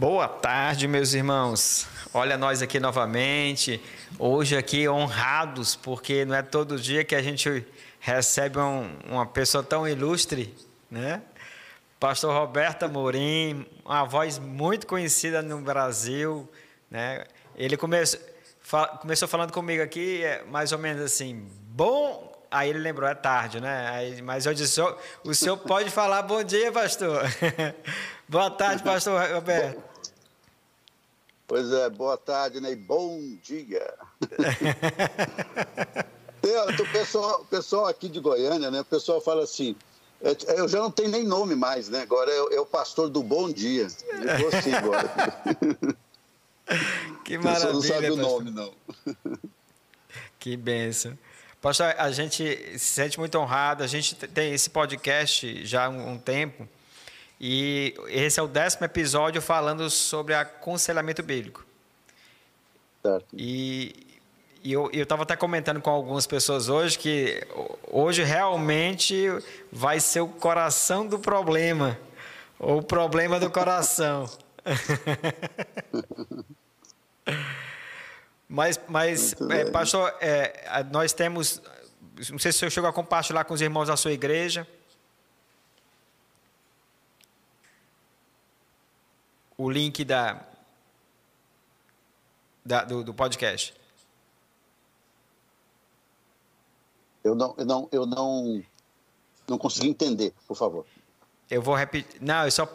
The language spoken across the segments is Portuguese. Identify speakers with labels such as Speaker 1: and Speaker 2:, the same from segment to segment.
Speaker 1: Boa tarde, meus irmãos. Olha nós aqui novamente. Hoje aqui honrados, porque não é todo dia que a gente recebe um, uma pessoa tão ilustre, né? Pastor Roberto Amorim, uma voz muito conhecida no Brasil, né? Ele começou, começou falando comigo aqui, é mais ou menos assim, bom Aí ele lembrou, é tarde, né? Aí, mas eu disse, o senhor pode falar bom dia, pastor. Boa tarde, pastor Roberto.
Speaker 2: Pois é, boa tarde, né? E bom dia. o pessoal, pessoal aqui de Goiânia, né? O pessoal fala assim, é, eu já não tenho nem nome mais, né? Agora é, é o pastor do bom dia. Eu vou assim agora.
Speaker 1: Que maravilha.
Speaker 2: Você não sabe o nome, não.
Speaker 1: Que benção. Pastor, a gente se sente muito honrado. A gente tem esse podcast já há um tempo. E esse é o décimo episódio falando sobre aconselhamento bíblico.
Speaker 2: Certo.
Speaker 1: E, e eu estava até comentando com algumas pessoas hoje que hoje realmente vai ser o coração do problema. Ou o problema do coração. Mas, mas é, pastor, é, nós temos. Não sei se o senhor chegou a compartilhar com os irmãos da sua igreja. O link da, da do, do, podcast.
Speaker 2: Eu não, eu não, eu não, não consegui entender, por favor.
Speaker 1: Eu vou repetir. Não, eu só,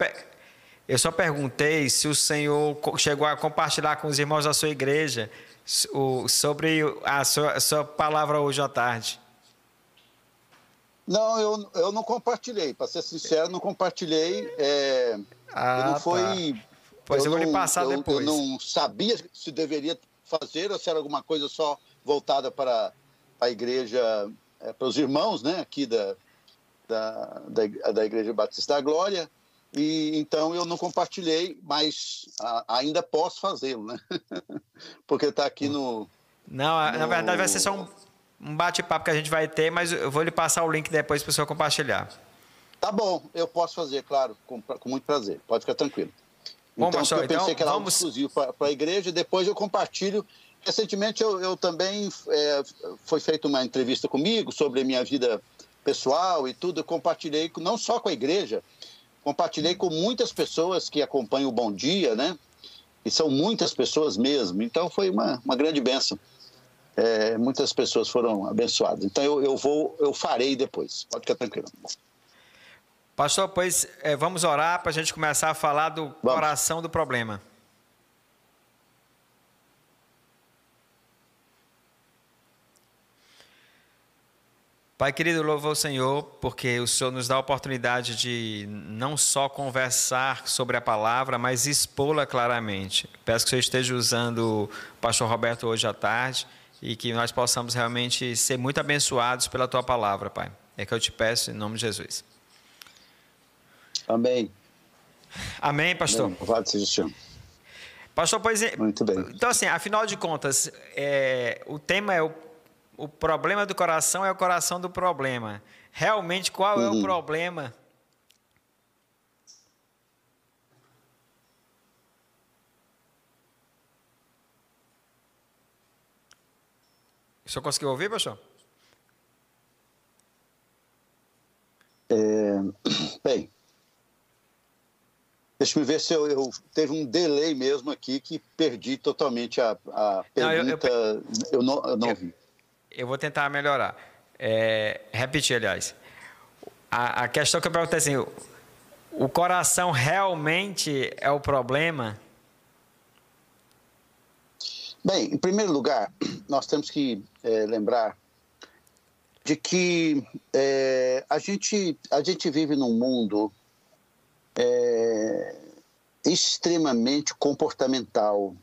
Speaker 1: eu só perguntei se o senhor chegou a compartilhar com os irmãos da sua igreja sobre a sua, a sua palavra hoje à tarde.
Speaker 2: Não, eu, eu não compartilhei. Para ser sincero, não compartilhei. É,
Speaker 1: ah,
Speaker 2: não foi.
Speaker 1: Tá. Pois eu, eu vou
Speaker 2: não,
Speaker 1: lhe passar
Speaker 2: eu,
Speaker 1: depois.
Speaker 2: Eu não sabia se deveria fazer ou se era alguma coisa só voltada para a igreja, é, para os irmãos, né, aqui da, da, da, da Igreja Batista da Glória. E então eu não compartilhei, mas a, ainda posso fazê-lo, né? Porque está aqui no.
Speaker 1: Não, no... na verdade vai ser só um, um bate-papo que a gente vai ter, mas eu vou lhe passar o link depois para o senhor compartilhar.
Speaker 2: Tá bom, eu posso fazer, claro, com, com muito prazer. Pode ficar tranquilo.
Speaker 1: Bom,
Speaker 2: então, eu pensei
Speaker 1: então,
Speaker 2: que era
Speaker 1: vamos...
Speaker 2: exclusivo para a igreja, depois eu compartilho. Recentemente eu, eu também é, foi feita uma entrevista comigo sobre a minha vida pessoal e tudo. Eu compartilhei não só com a igreja, compartilhei com muitas pessoas que acompanham o Bom Dia, né? E são muitas pessoas mesmo. Então foi uma, uma grande benção. É, muitas pessoas foram abençoadas. Então eu, eu vou, eu farei depois. Pode ficar tranquilo.
Speaker 1: Pastor, pois é, vamos orar para a gente começar a falar do vamos. coração do problema. Pai querido, louvo ao Senhor, porque o Senhor nos dá a oportunidade de não só conversar sobre a palavra, mas expô-la claramente. Peço que o Senhor esteja usando o pastor Roberto hoje à tarde e que nós possamos realmente ser muito abençoados pela tua palavra, Pai. É que eu te peço em nome de Jesus.
Speaker 2: Amém.
Speaker 1: Amém, pastor.
Speaker 2: Louvado seja o Senhor.
Speaker 1: Pastor, pois é.
Speaker 2: Muito bem.
Speaker 1: Então, assim, afinal de contas, é, o tema é o o problema do coração é o coração do problema. Realmente, qual é o uhum. problema? O senhor conseguiu ouvir, pastor?
Speaker 2: É, bem, deixa eu ver se eu, eu, teve um delay mesmo aqui que perdi totalmente a, a pergunta. Não, eu, eu, não, eu não ouvi
Speaker 1: eu vou tentar melhorar. É, repetir, aliás. A, a, questão que eu perguntei é assim: o, o coração realmente é o problema?
Speaker 2: Bem, em primeiro lugar, nós temos que é, lembrar de que é, a, gente, a gente vive num mundo é, extremamente comportamental,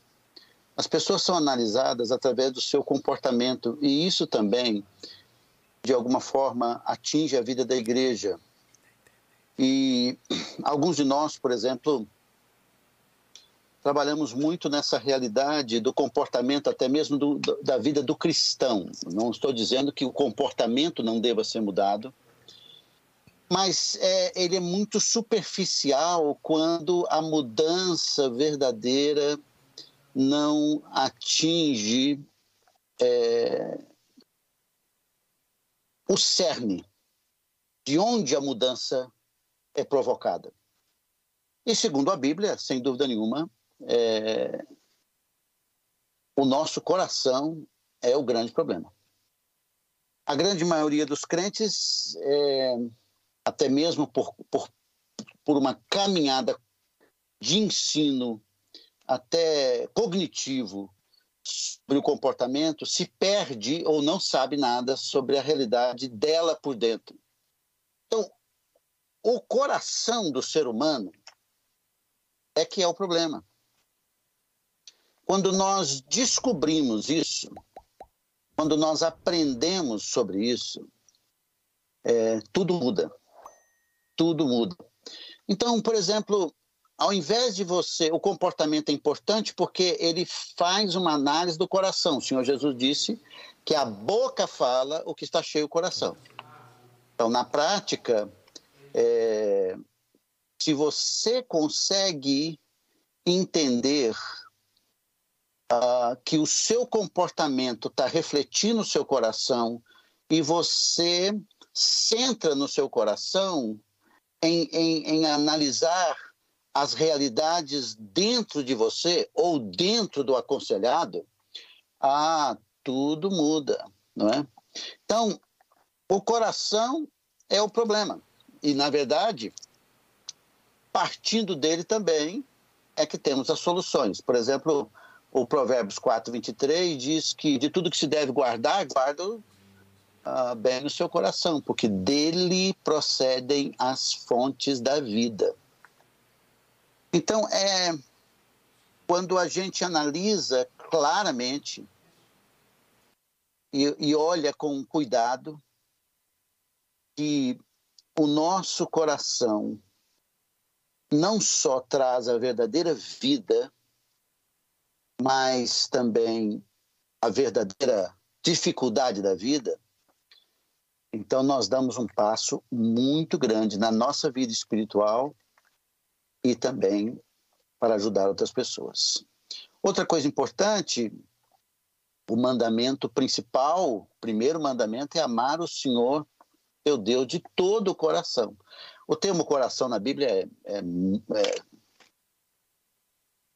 Speaker 2: as pessoas são analisadas através do seu comportamento e isso também, de alguma forma, atinge a vida da igreja. E alguns de nós, por exemplo, trabalhamos muito nessa realidade do comportamento, até mesmo do, da vida do cristão. Não estou dizendo que o comportamento não deva ser mudado, mas é, ele é muito superficial quando a mudança verdadeira não atinge é, o cerne de onde a mudança é provocada. E segundo a Bíblia, sem dúvida nenhuma, é, o nosso coração é o grande problema. A grande maioria dos crentes, é, até mesmo por, por, por uma caminhada de ensino até cognitivo sobre o comportamento, se perde ou não sabe nada sobre a realidade dela por dentro. Então, o coração do ser humano é que é o problema. Quando nós descobrimos isso, quando nós aprendemos sobre isso, é, tudo muda. Tudo muda. Então, por exemplo, ao invés de você, o comportamento é importante porque ele faz uma análise do coração. O Senhor Jesus disse que a boca fala o que está cheio o coração. Então, na prática, é, se você consegue entender uh, que o seu comportamento está refletindo o seu coração e você centra no seu coração em, em, em analisar as realidades dentro de você ou dentro do aconselhado, ah, tudo muda, não é? Então, o coração é o problema. E, na verdade, partindo dele também é que temos as soluções. Por exemplo, o Provérbios 4, 23 diz que de tudo que se deve guardar, guarda uh, bem no seu coração, porque dele procedem as fontes da vida. Então, é quando a gente analisa claramente e, e olha com cuidado que o nosso coração não só traz a verdadeira vida, mas também a verdadeira dificuldade da vida, então nós damos um passo muito grande na nossa vida espiritual e também para ajudar outras pessoas. Outra coisa importante, o mandamento principal, o primeiro mandamento é amar o Senhor, teu Deus, de todo o coração. O termo coração na Bíblia é, é, é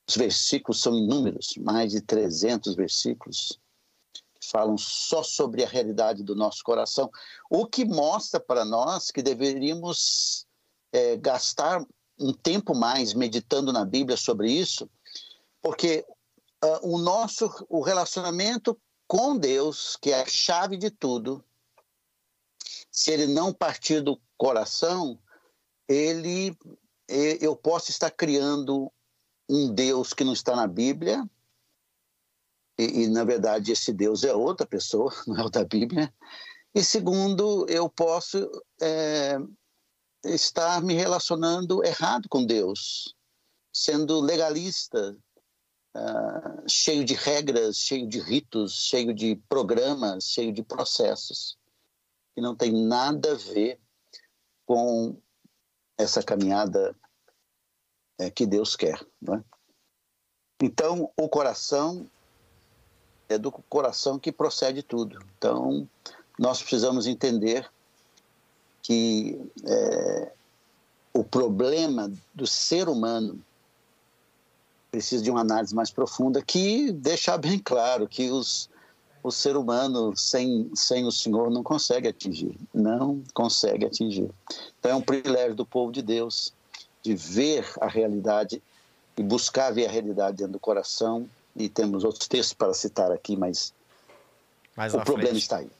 Speaker 2: os versículos são inúmeros, mais de 300 versículos falam só sobre a realidade do nosso coração, o que mostra para nós que deveríamos é, gastar um tempo mais meditando na Bíblia sobre isso, porque uh, o nosso o relacionamento com Deus, que é a chave de tudo, se ele não partir do coração, ele eu posso estar criando um Deus que não está na Bíblia, e, e, na verdade esse Deus é outra pessoa, não é o da Bíblia. E segundo, eu posso é, estar me relacionando errado com Deus, sendo legalista, uh, cheio de regras, cheio de ritos, cheio de programas, cheio de processos, que não tem nada a ver com essa caminhada é, que Deus quer. É? Então, o coração é do coração que procede tudo. Então, nós precisamos entender que é, o problema do ser humano precisa de uma análise mais profunda que deixar bem claro que os, o ser humano sem, sem o Senhor não consegue atingir, não consegue atingir. Então é um privilégio do povo de Deus de ver a realidade e buscar ver a realidade dentro do coração. E temos outros textos para citar aqui, mas Mais o problema frente. está aí.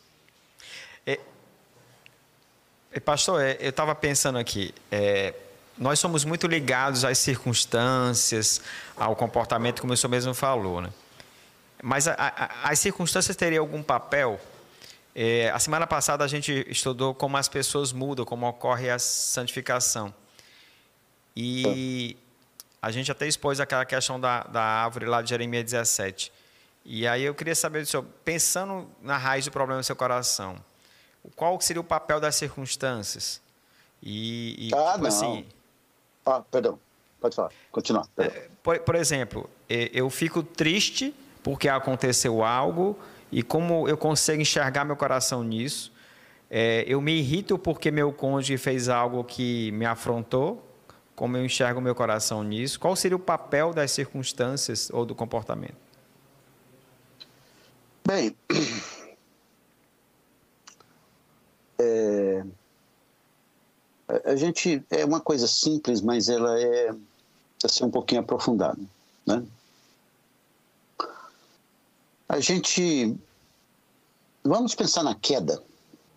Speaker 1: É, é, pastor, é, eu estava pensando aqui, é, nós somos muito ligados às circunstâncias, ao comportamento, como o senhor mesmo falou, né? Mas a, a, as circunstâncias teriam algum papel? É, a semana passada a gente estudou como as pessoas mudam, como ocorre a santificação. E a gente até expôs aquela questão da, da árvore lá de Jeremias 17. E aí eu queria saber do senhor, pensando na raiz do problema do seu coração, qual seria o papel das circunstâncias? E,
Speaker 2: e ah, tipo não. assim. Ah, perdão. Pode falar. Continua.
Speaker 1: É, por, por exemplo, eu fico triste porque aconteceu algo e como eu consigo enxergar meu coração nisso. É, eu me irrito porque meu cônjuge fez algo que me afrontou. Como eu enxergo meu coração nisso? Qual seria o papel das circunstâncias ou do comportamento?
Speaker 2: Bem, é, a gente é uma coisa simples, mas ela é assim um pouquinho aprofundada, né? A gente vamos pensar na queda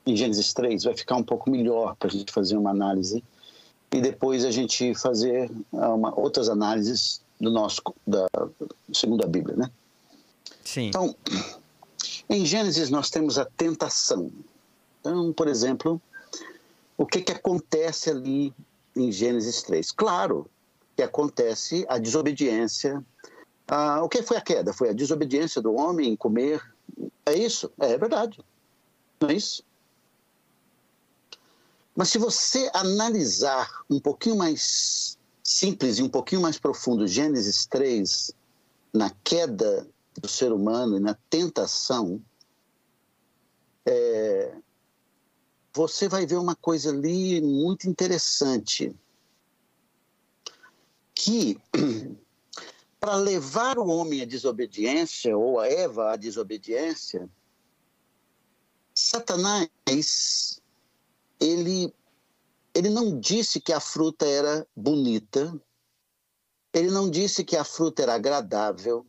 Speaker 2: em Gênesis 3, vai ficar um pouco melhor para a gente fazer uma análise e depois a gente fazer uma, outras análises do nosso da segundo a Bíblia, né?
Speaker 1: Sim.
Speaker 2: Então, em Gênesis nós temos a tentação. Então, por exemplo, o que que acontece ali em Gênesis 3? Claro que acontece a desobediência. Ah, o que foi a queda? Foi a desobediência do homem em comer. É isso? É, é verdade. Não é isso? Mas se você analisar um pouquinho mais simples e um pouquinho mais profundo Gênesis 3, na queda do ser humano e na tentação, é, você vai ver uma coisa ali muito interessante. Que para levar o homem à desobediência, ou a Eva à desobediência, Satanás ele, ele não disse que a fruta era bonita, ele não disse que a fruta era agradável.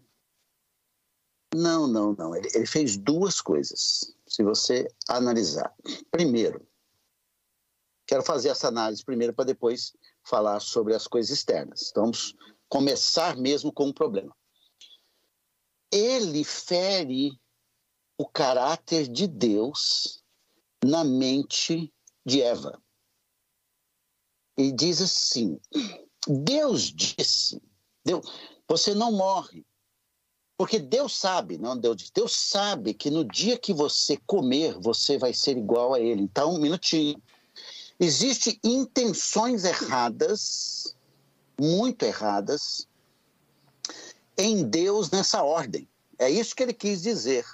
Speaker 2: Não, não, não. Ele, ele fez duas coisas, se você analisar. Primeiro, quero fazer essa análise primeiro para depois falar sobre as coisas externas. Então, vamos começar mesmo com o um problema. Ele fere o caráter de Deus na mente de Eva. E diz assim: Deus disse, Deus, você não morre. Porque Deus sabe, não Deus diz, Deus sabe que no dia que você comer, você vai ser igual a ele. Então, um minutinho. Existem intenções erradas, muito erradas, em Deus nessa ordem. É isso que ele quis dizer.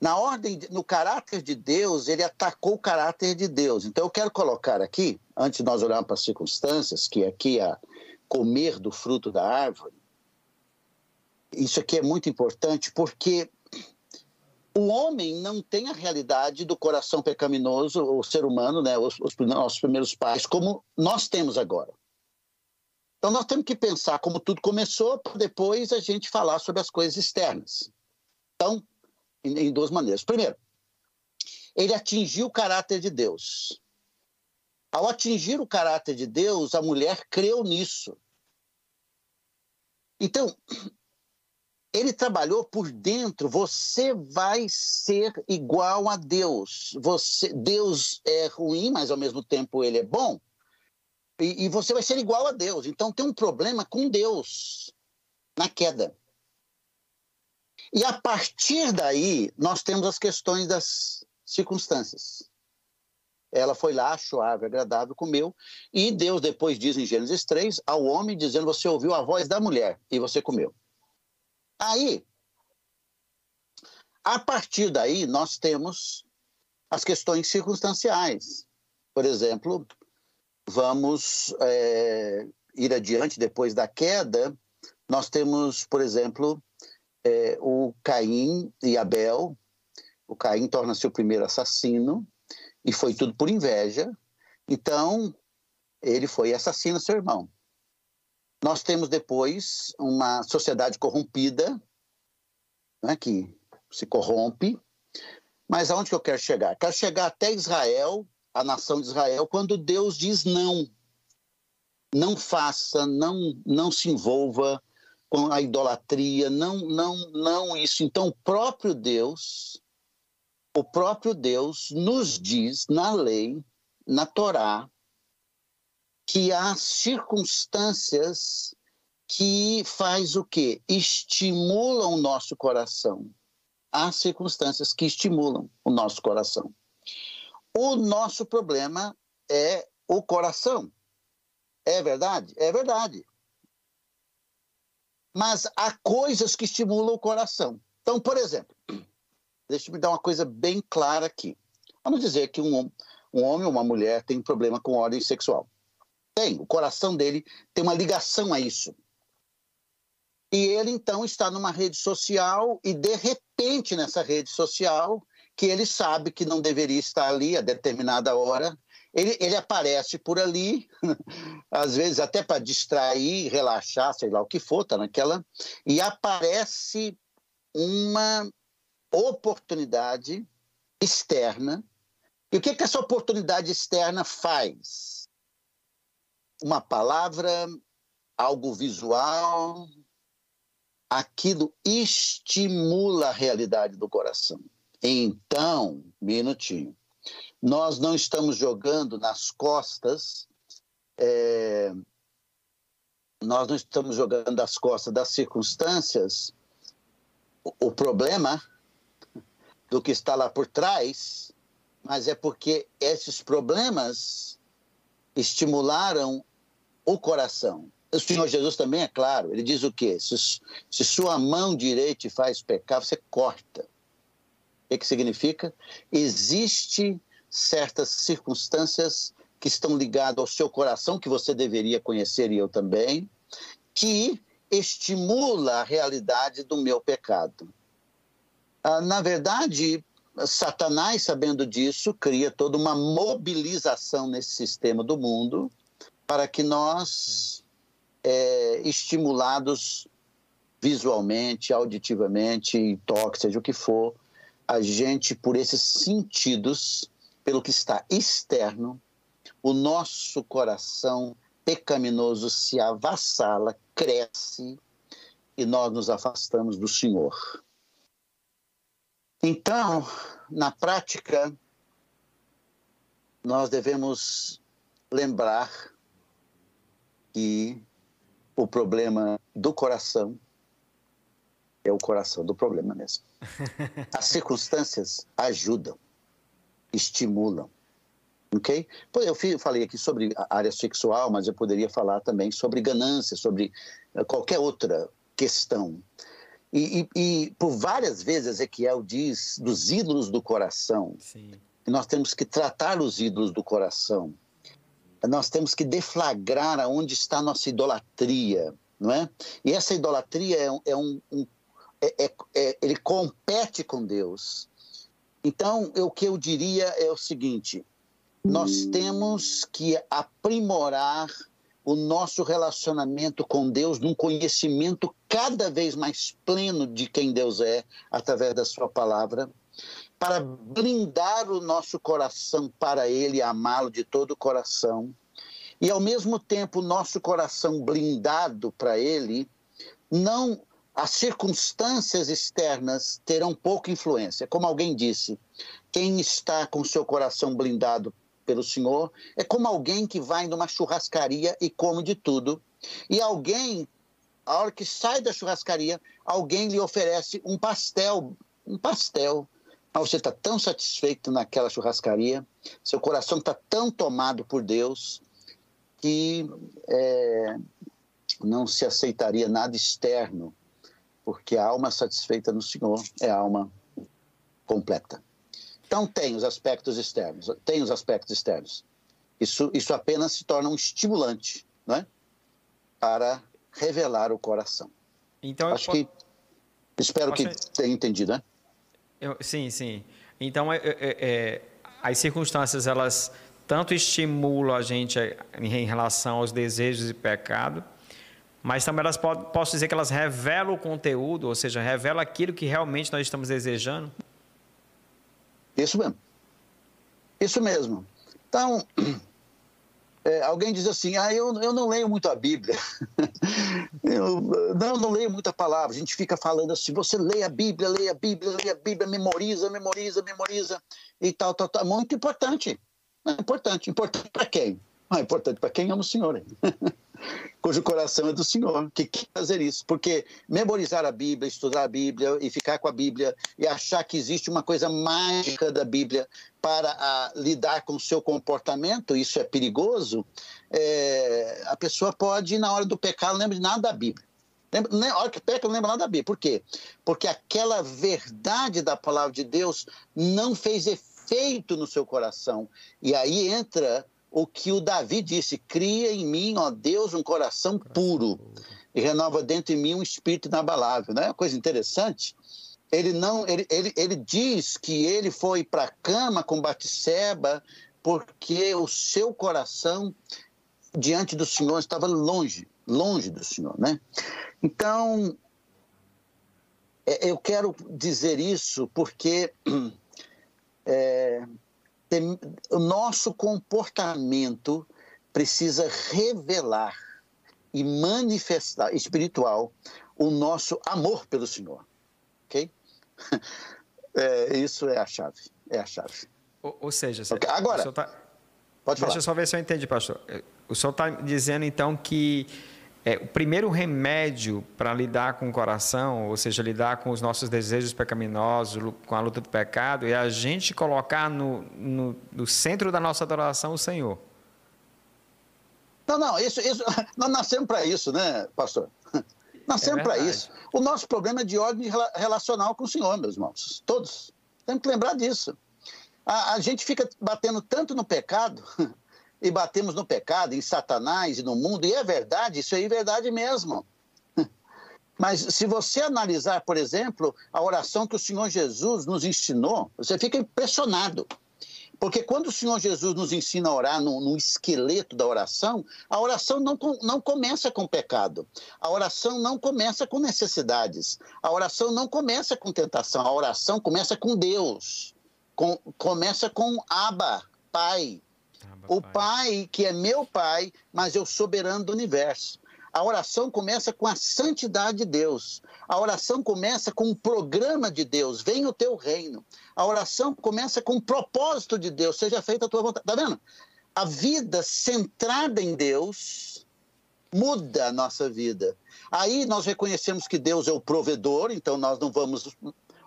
Speaker 2: Na ordem, no caráter de Deus, ele atacou o caráter de Deus. Então eu quero colocar aqui, antes de nós olharmos para as circunstâncias, que aqui é comer do fruto da árvore. Isso aqui é muito importante porque o homem não tem a realidade do coração pecaminoso, o ser humano, né, os, os nossos primeiros pais, como nós temos agora. Então nós temos que pensar como tudo começou para depois a gente falar sobre as coisas externas. Então, em, em duas maneiras. Primeiro, ele atingiu o caráter de Deus. Ao atingir o caráter de Deus, a mulher creu nisso. Então, ele trabalhou por dentro. Você vai ser igual a Deus. Você, Deus é ruim, mas ao mesmo tempo ele é bom. E, e você vai ser igual a Deus. Então tem um problema com Deus na queda. E a partir daí, nós temos as questões das circunstâncias. Ela foi lá, achou a árvore agradável, comeu, e Deus depois diz em Gênesis 3 ao homem, dizendo: Você ouviu a voz da mulher e você comeu. Aí, a partir daí, nós temos as questões circunstanciais. Por exemplo, vamos é, ir adiante depois da queda, nós temos, por exemplo, é, o Caim e Abel. O Caim torna-se o primeiro assassino e foi tudo por inveja. Então, ele foi assassino seu irmão. Nós temos depois uma sociedade corrompida, né, que se corrompe. Mas aonde que eu quero chegar? Quero chegar até Israel, a nação de Israel, quando Deus diz não. Não faça, não, não se envolva, com a idolatria, não, não, não isso. Então, o próprio Deus, o próprio Deus nos diz na lei, na Torá, que há circunstâncias que faz o quê? Estimulam o nosso coração. Há circunstâncias que estimulam o nosso coração. O nosso problema é o coração. É verdade? É verdade. Mas há coisas que estimulam o coração. Então, por exemplo, deixa eu me dar uma coisa bem clara aqui. Vamos dizer que um, um homem ou uma mulher tem um problema com ordem sexual. Tem, o coração dele tem uma ligação a isso. E ele então está numa rede social e de repente nessa rede social, que ele sabe que não deveria estar ali a determinada hora, ele, ele aparece por ali, às vezes até para distrair, relaxar, sei lá o que for, tá naquela, e aparece uma oportunidade externa. E o que, que essa oportunidade externa faz? Uma palavra, algo visual, aquilo estimula a realidade do coração. Então, minutinho, nós não estamos jogando nas costas, é, nós não estamos jogando nas costas das circunstâncias o, o problema do que está lá por trás, mas é porque esses problemas estimularam o coração. O Senhor Jesus também é claro, ele diz o quê? Se, se sua mão direita faz pecar, você corta. O que, que significa? Existe certas circunstâncias que estão ligadas ao seu coração, que você deveria conhecer e eu também, que estimula a realidade do meu pecado. Ah, na verdade, Satanás, sabendo disso, cria toda uma mobilização nesse sistema do mundo para que nós, é, estimulados visualmente, auditivamente, toque, seja o que for, a gente, por esses sentidos, pelo que está externo, o nosso coração pecaminoso se avassala, cresce e nós nos afastamos do Senhor. Então, na prática, nós devemos lembrar que o problema do coração é o coração do problema mesmo. As circunstâncias ajudam estimulam. Ok? Eu falei aqui sobre a área sexual, mas eu poderia falar também sobre ganância, sobre eh, qualquer outra questão. E, e, e por várias vezes Ezequiel diz dos ídolos do coração. Sim. Nós temos que tratar os ídolos do coração. Nós temos que deflagrar aonde está a nossa idolatria, não é? E essa idolatria é, é um, um é, é, é, ele compete com Deus. Então, o que eu diria é o seguinte: nós temos que aprimorar o nosso relacionamento com Deus num conhecimento cada vez mais pleno de quem Deus é, através da Sua palavra, para blindar o nosso coração para Ele, amá-lo de todo o coração, e ao mesmo tempo, nosso coração blindado para Ele, não as circunstâncias externas terão pouca influência. Como alguém disse, quem está com seu coração blindado pelo Senhor é como alguém que vai numa churrascaria e come de tudo. E alguém, a hora que sai da churrascaria, alguém lhe oferece um pastel, um pastel. Mas você está tão satisfeito naquela churrascaria, seu coração está tão tomado por Deus que é, não se aceitaria nada externo porque a alma satisfeita no Senhor é a alma completa. Então tem os aspectos externos, tem os aspectos externos. Isso, isso apenas se torna um estimulante, não é? Para revelar o coração. Então acho posso... que espero posso... que tenha entendido, né?
Speaker 1: Eu, sim, sim. Então é, é, é, as circunstâncias elas tanto estimulam a gente em relação aos desejos e pecado, mas também elas posso dizer que elas revelam o conteúdo, ou seja, revelam aquilo que realmente nós estamos desejando?
Speaker 2: Isso mesmo. Isso mesmo. Então, é, alguém diz assim, ah, eu, eu não leio muito a Bíblia. eu não, não leio muita palavra. A gente fica falando assim, você lê a Bíblia, lê a Bíblia, lê a Bíblia, memoriza, memoriza, memoriza e tal, tal, tal. Muito importante. É importante. Importante para quem? Ah, importante para quem ama o Senhor. cujo coração é do Senhor, que quer fazer isso. Porque memorizar a Bíblia, estudar a Bíblia e ficar com a Bíblia e achar que existe uma coisa mágica da Bíblia para a, lidar com o seu comportamento, isso é perigoso, é, a pessoa pode, na hora do pecado, não lembra de nada da Bíblia. Na hora que peca, não lembra nada da Bíblia. Por quê? Porque aquela verdade da palavra de Deus não fez efeito no seu coração. E aí entra o que o Davi disse: cria em mim, ó Deus, um coração puro e renova dentro de mim um espírito inabalável. É uma coisa interessante? Ele não, ele, ele, ele diz que ele foi para a cama com Batseba porque o seu coração diante do Senhor estava longe, longe do Senhor, né? Então, é, eu quero dizer isso porque é, tem, o nosso comportamento precisa revelar e manifestar espiritual o nosso amor pelo Senhor, ok? É, isso é a chave, é a chave.
Speaker 1: Ou, ou seja,
Speaker 2: okay. agora tá,
Speaker 1: pode falar. Deixa eu só ver se eu entendi, pastor. O senhor está dizendo então que é, o primeiro remédio para lidar com o coração, ou seja, lidar com os nossos desejos pecaminosos, com a luta do pecado, é a gente colocar no, no, no centro da nossa adoração o Senhor.
Speaker 2: Não, não, isso, isso, nós nascemos para isso, né, pastor? Nascemos é para isso. O nosso problema é de ordem relacional com o Senhor, meus irmãos. Todos. Temos que lembrar disso. A, a gente fica batendo tanto no pecado e batemos no pecado, em Satanás e no mundo, e é verdade, isso aí é verdade mesmo. Mas se você analisar, por exemplo, a oração que o Senhor Jesus nos ensinou, você fica impressionado. Porque quando o Senhor Jesus nos ensina a orar no, no, esqueleto da oração, a oração não, não começa com pecado. A oração não começa com necessidades. A oração não começa com tentação. A oração começa com Deus. Com, começa com Abba, Pai o pai, que é meu pai, mas eu soberano do universo. A oração começa com a santidade de Deus. A oração começa com o programa de Deus. Venha o teu reino. A oração começa com o propósito de Deus. Seja feita a tua vontade. Está vendo? A vida centrada em Deus muda a nossa vida. Aí nós reconhecemos que Deus é o provedor, então nós não vamos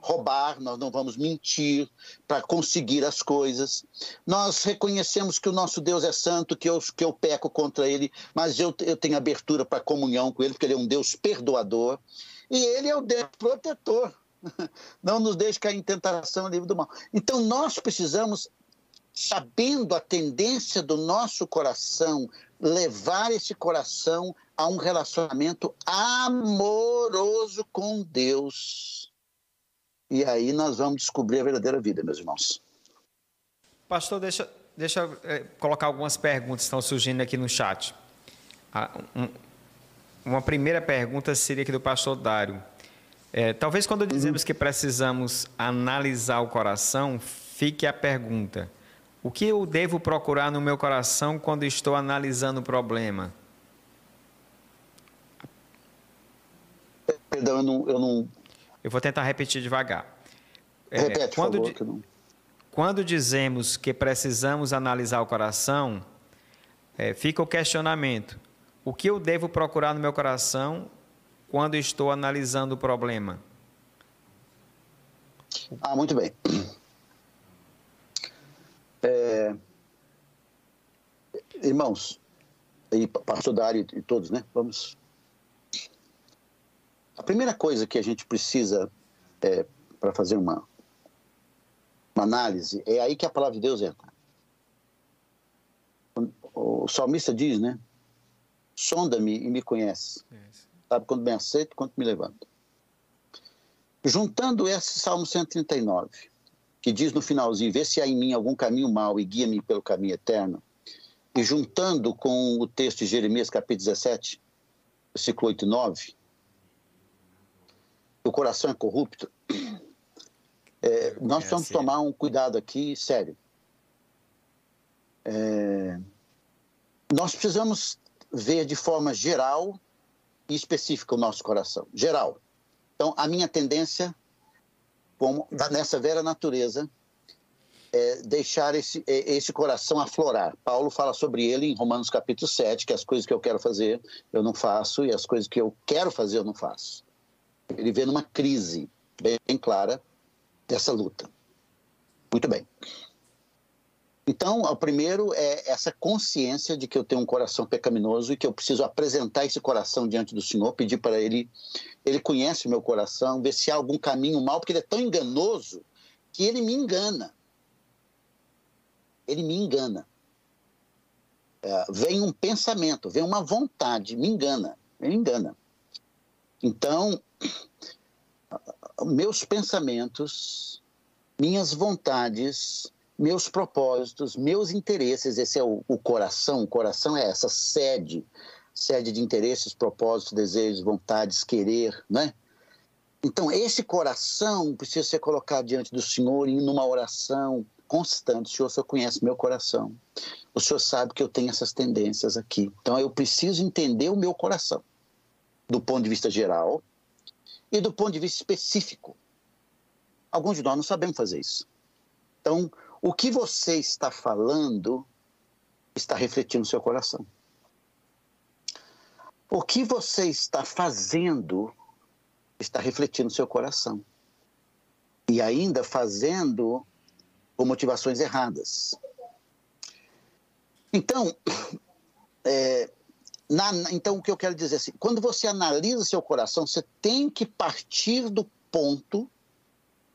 Speaker 2: roubar, nós não vamos mentir para conseguir as coisas. Nós reconhecemos que o nosso Deus é santo, que eu, que eu peco contra ele, mas eu, eu tenho abertura para comunhão com ele, porque ele é um Deus perdoador. E ele é o Deus protetor. Não nos deixe cair em tentação livre do mal. Então nós precisamos, sabendo a tendência do nosso coração, levar esse coração a um relacionamento amoroso com Deus e aí nós vamos descobrir a verdadeira vida, meus irmãos.
Speaker 1: Pastor, deixa, deixa eu é, colocar algumas perguntas que estão surgindo aqui no chat. um, uma primeira pergunta seria aqui do pastor Dário. É, talvez quando dizemos uhum. que precisamos analisar o coração, fique a pergunta: o que eu devo procurar no meu coração quando estou analisando o problema?
Speaker 2: Perdão, eu não, eu não
Speaker 1: eu vou tentar repetir devagar.
Speaker 2: É, Repete, quando, por favor, não...
Speaker 1: quando dizemos que precisamos analisar o coração, é, fica o questionamento: o que eu devo procurar no meu coração quando estou analisando o problema?
Speaker 2: Ah, muito bem. É... Irmãos, e pastor Dário e todos, né? Vamos a primeira coisa que a gente precisa é, para fazer uma, uma análise é aí que a palavra de Deus entra. O salmista diz, né? Sonda-me e me conhece. Sabe quando me aceito, quando me levanto. Juntando esse Salmo 139, que diz no finalzinho: Vê se há em mim algum caminho mau e guia-me pelo caminho eterno. E juntando com o texto de Jeremias, capítulo 17, versículo 8 e 9, o coração é corrupto, é, nós precisamos é tomar um cuidado aqui sério. É, nós precisamos ver de forma geral e específica o nosso coração. Geral. Então, a minha tendência, como nessa vera natureza, é, deixar esse, é, esse coração aflorar. Paulo fala sobre ele em Romanos capítulo 7, que as coisas que eu quero fazer eu não faço e as coisas que eu quero fazer eu não faço. Ele vê numa crise bem clara dessa luta. Muito bem. Então, o primeiro é essa consciência de que eu tenho um coração pecaminoso e que eu preciso apresentar esse coração diante do Senhor, pedir para Ele, Ele conhece o meu coração, ver se há algum caminho mal, porque Ele é tão enganoso que Ele me engana. Ele me engana. É, vem um pensamento, vem uma vontade, me engana, me engana. Então, meus pensamentos, minhas vontades, meus propósitos, meus interesses, esse é o, o, coração, o coração é essa sede, sede de interesses, propósitos, desejos, vontades, querer, né? Então, esse coração precisa ser colocado diante do Senhor em uma oração constante. O Senhor, Senhor conhece meu coração. O Senhor sabe que eu tenho essas tendências aqui. Então, eu preciso entender o meu coração, do ponto de vista geral e do ponto de vista específico. Alguns de nós não sabemos fazer isso. Então, o que você está falando está refletindo no seu coração. O que você está fazendo está refletindo no seu coração. E ainda fazendo por motivações erradas. Então, é, na, então o que eu quero dizer é assim, quando você analisa seu coração, você tem que partir do ponto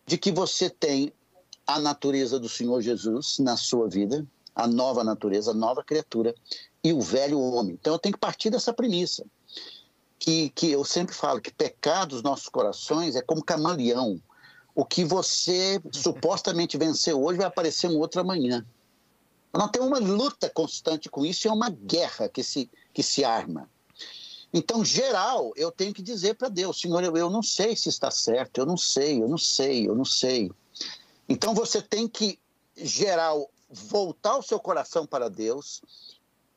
Speaker 2: de que você tem a natureza do Senhor Jesus na sua vida, a nova natureza, a nova criatura e o velho homem. Então eu tenho que partir dessa premissa. Que, que eu sempre falo que pecar dos nossos corações é como camaleão. O que você supostamente venceu hoje vai aparecer um outro amanhã. Nós temos uma luta constante com isso e é uma guerra que se, que se arma. Então, geral, eu tenho que dizer para Deus, Senhor, eu, eu não sei se está certo, eu não sei, eu não sei, eu não sei. Então você tem que, geral, voltar o seu coração para Deus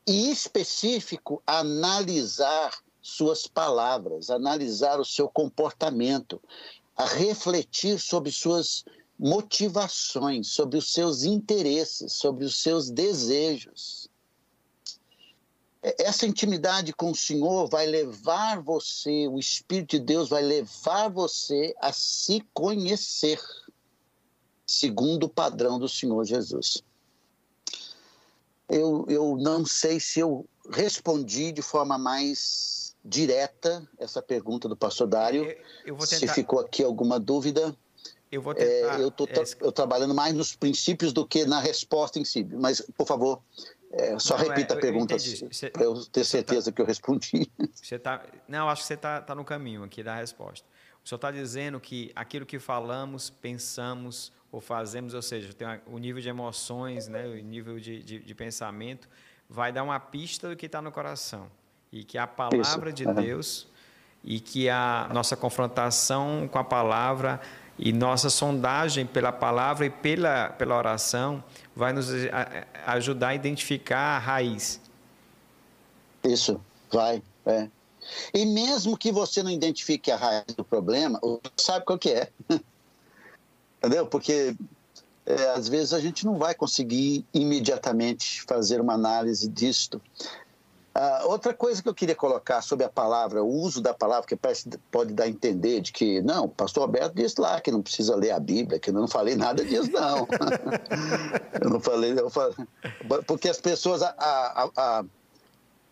Speaker 2: e, específico, analisar suas palavras, analisar o seu comportamento, a refletir sobre suas motivações, sobre os seus interesses, sobre os seus desejos. Essa intimidade com o Senhor vai levar você, o Espírito de Deus vai levar você a se conhecer segundo o padrão do Senhor Jesus. Eu, eu não sei se eu respondi de forma mais direta essa pergunta do pastor Dário. Eu, eu tentar... Se ficou aqui alguma dúvida. Eu vou tentar. É, eu estou é... trabalhando mais nos princípios do que na resposta em si. Mas, por favor, é, só não, repita é, a pergunta para eu ter tá certeza tá, que eu respondi.
Speaker 1: Você tá, não, acho que você está tá no caminho aqui da resposta. O senhor está dizendo que aquilo que falamos, pensamos, ou fazemos, ou seja, tem o nível de emoções, né, o nível de, de, de pensamento, vai dar uma pista do que está no coração. E que a palavra Isso. de Deus e que a nossa confrontação com a palavra e nossa sondagem pela palavra e pela, pela oração vai nos ajudar a identificar a raiz.
Speaker 2: Isso, vai, é. E mesmo que você não identifique a raiz do problema, sabe qual que é. Entendeu? Porque é, às vezes a gente não vai conseguir imediatamente fazer uma análise disto. Ah, outra coisa que eu queria colocar sobre a palavra, o uso da palavra, que parece, pode dar a entender de que, não, o pastor Alberto disse lá que não precisa ler a Bíblia, que eu não falei nada disso, não. eu não falei, eu falei, porque as pessoas, a, a, a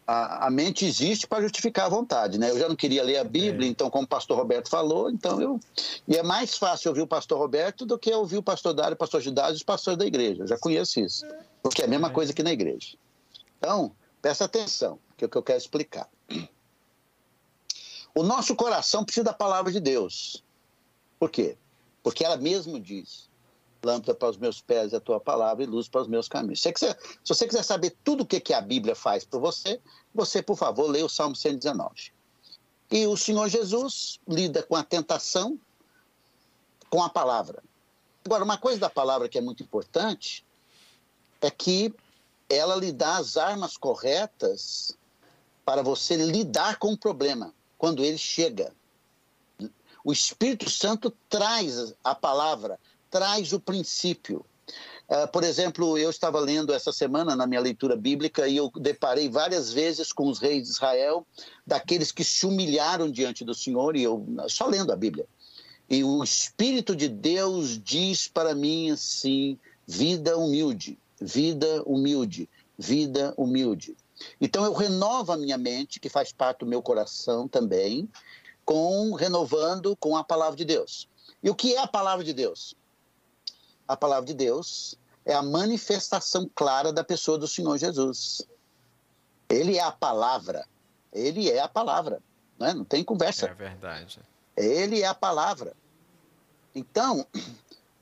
Speaker 2: a, mente existe para justificar a vontade, né? Eu já não queria ler a Bíblia, é. então, como o pastor Roberto falou, então eu. E é mais fácil ouvir o pastor Roberto do que ouvir o pastor Dário, o pastor Judas e os pastores da igreja. Eu já conheço isso. Porque é a mesma é. coisa que na igreja. Então, presta atenção, que é o que eu quero explicar. O nosso coração precisa da palavra de Deus. Por quê? Porque ela mesmo diz: lâmpada para os meus pés é a tua palavra e luz para os meus caminhos. Se, quiser, se você quiser saber tudo o que, que a Bíblia faz por você, você, por favor, leia o Salmo 119. E o Senhor Jesus lida com a tentação com a palavra. Agora, uma coisa da palavra que é muito importante é que ela lhe dá as armas corretas para você lidar com o problema quando ele chega. O Espírito Santo traz a palavra, traz o princípio. Uh, por exemplo, eu estava lendo essa semana na minha leitura bíblica e eu deparei várias vezes com os reis de Israel, daqueles que se humilharam diante do Senhor, e eu só lendo a Bíblia. E o Espírito de Deus diz para mim assim: vida humilde, vida humilde, vida humilde. Então eu renovo a minha mente, que faz parte do meu coração também, com renovando com a palavra de Deus. E o que é a palavra de Deus? A palavra de Deus é a manifestação clara da pessoa do Senhor Jesus. Ele é a palavra. Ele é a palavra. Né? Não tem conversa.
Speaker 1: É verdade.
Speaker 2: Ele é a palavra. Então,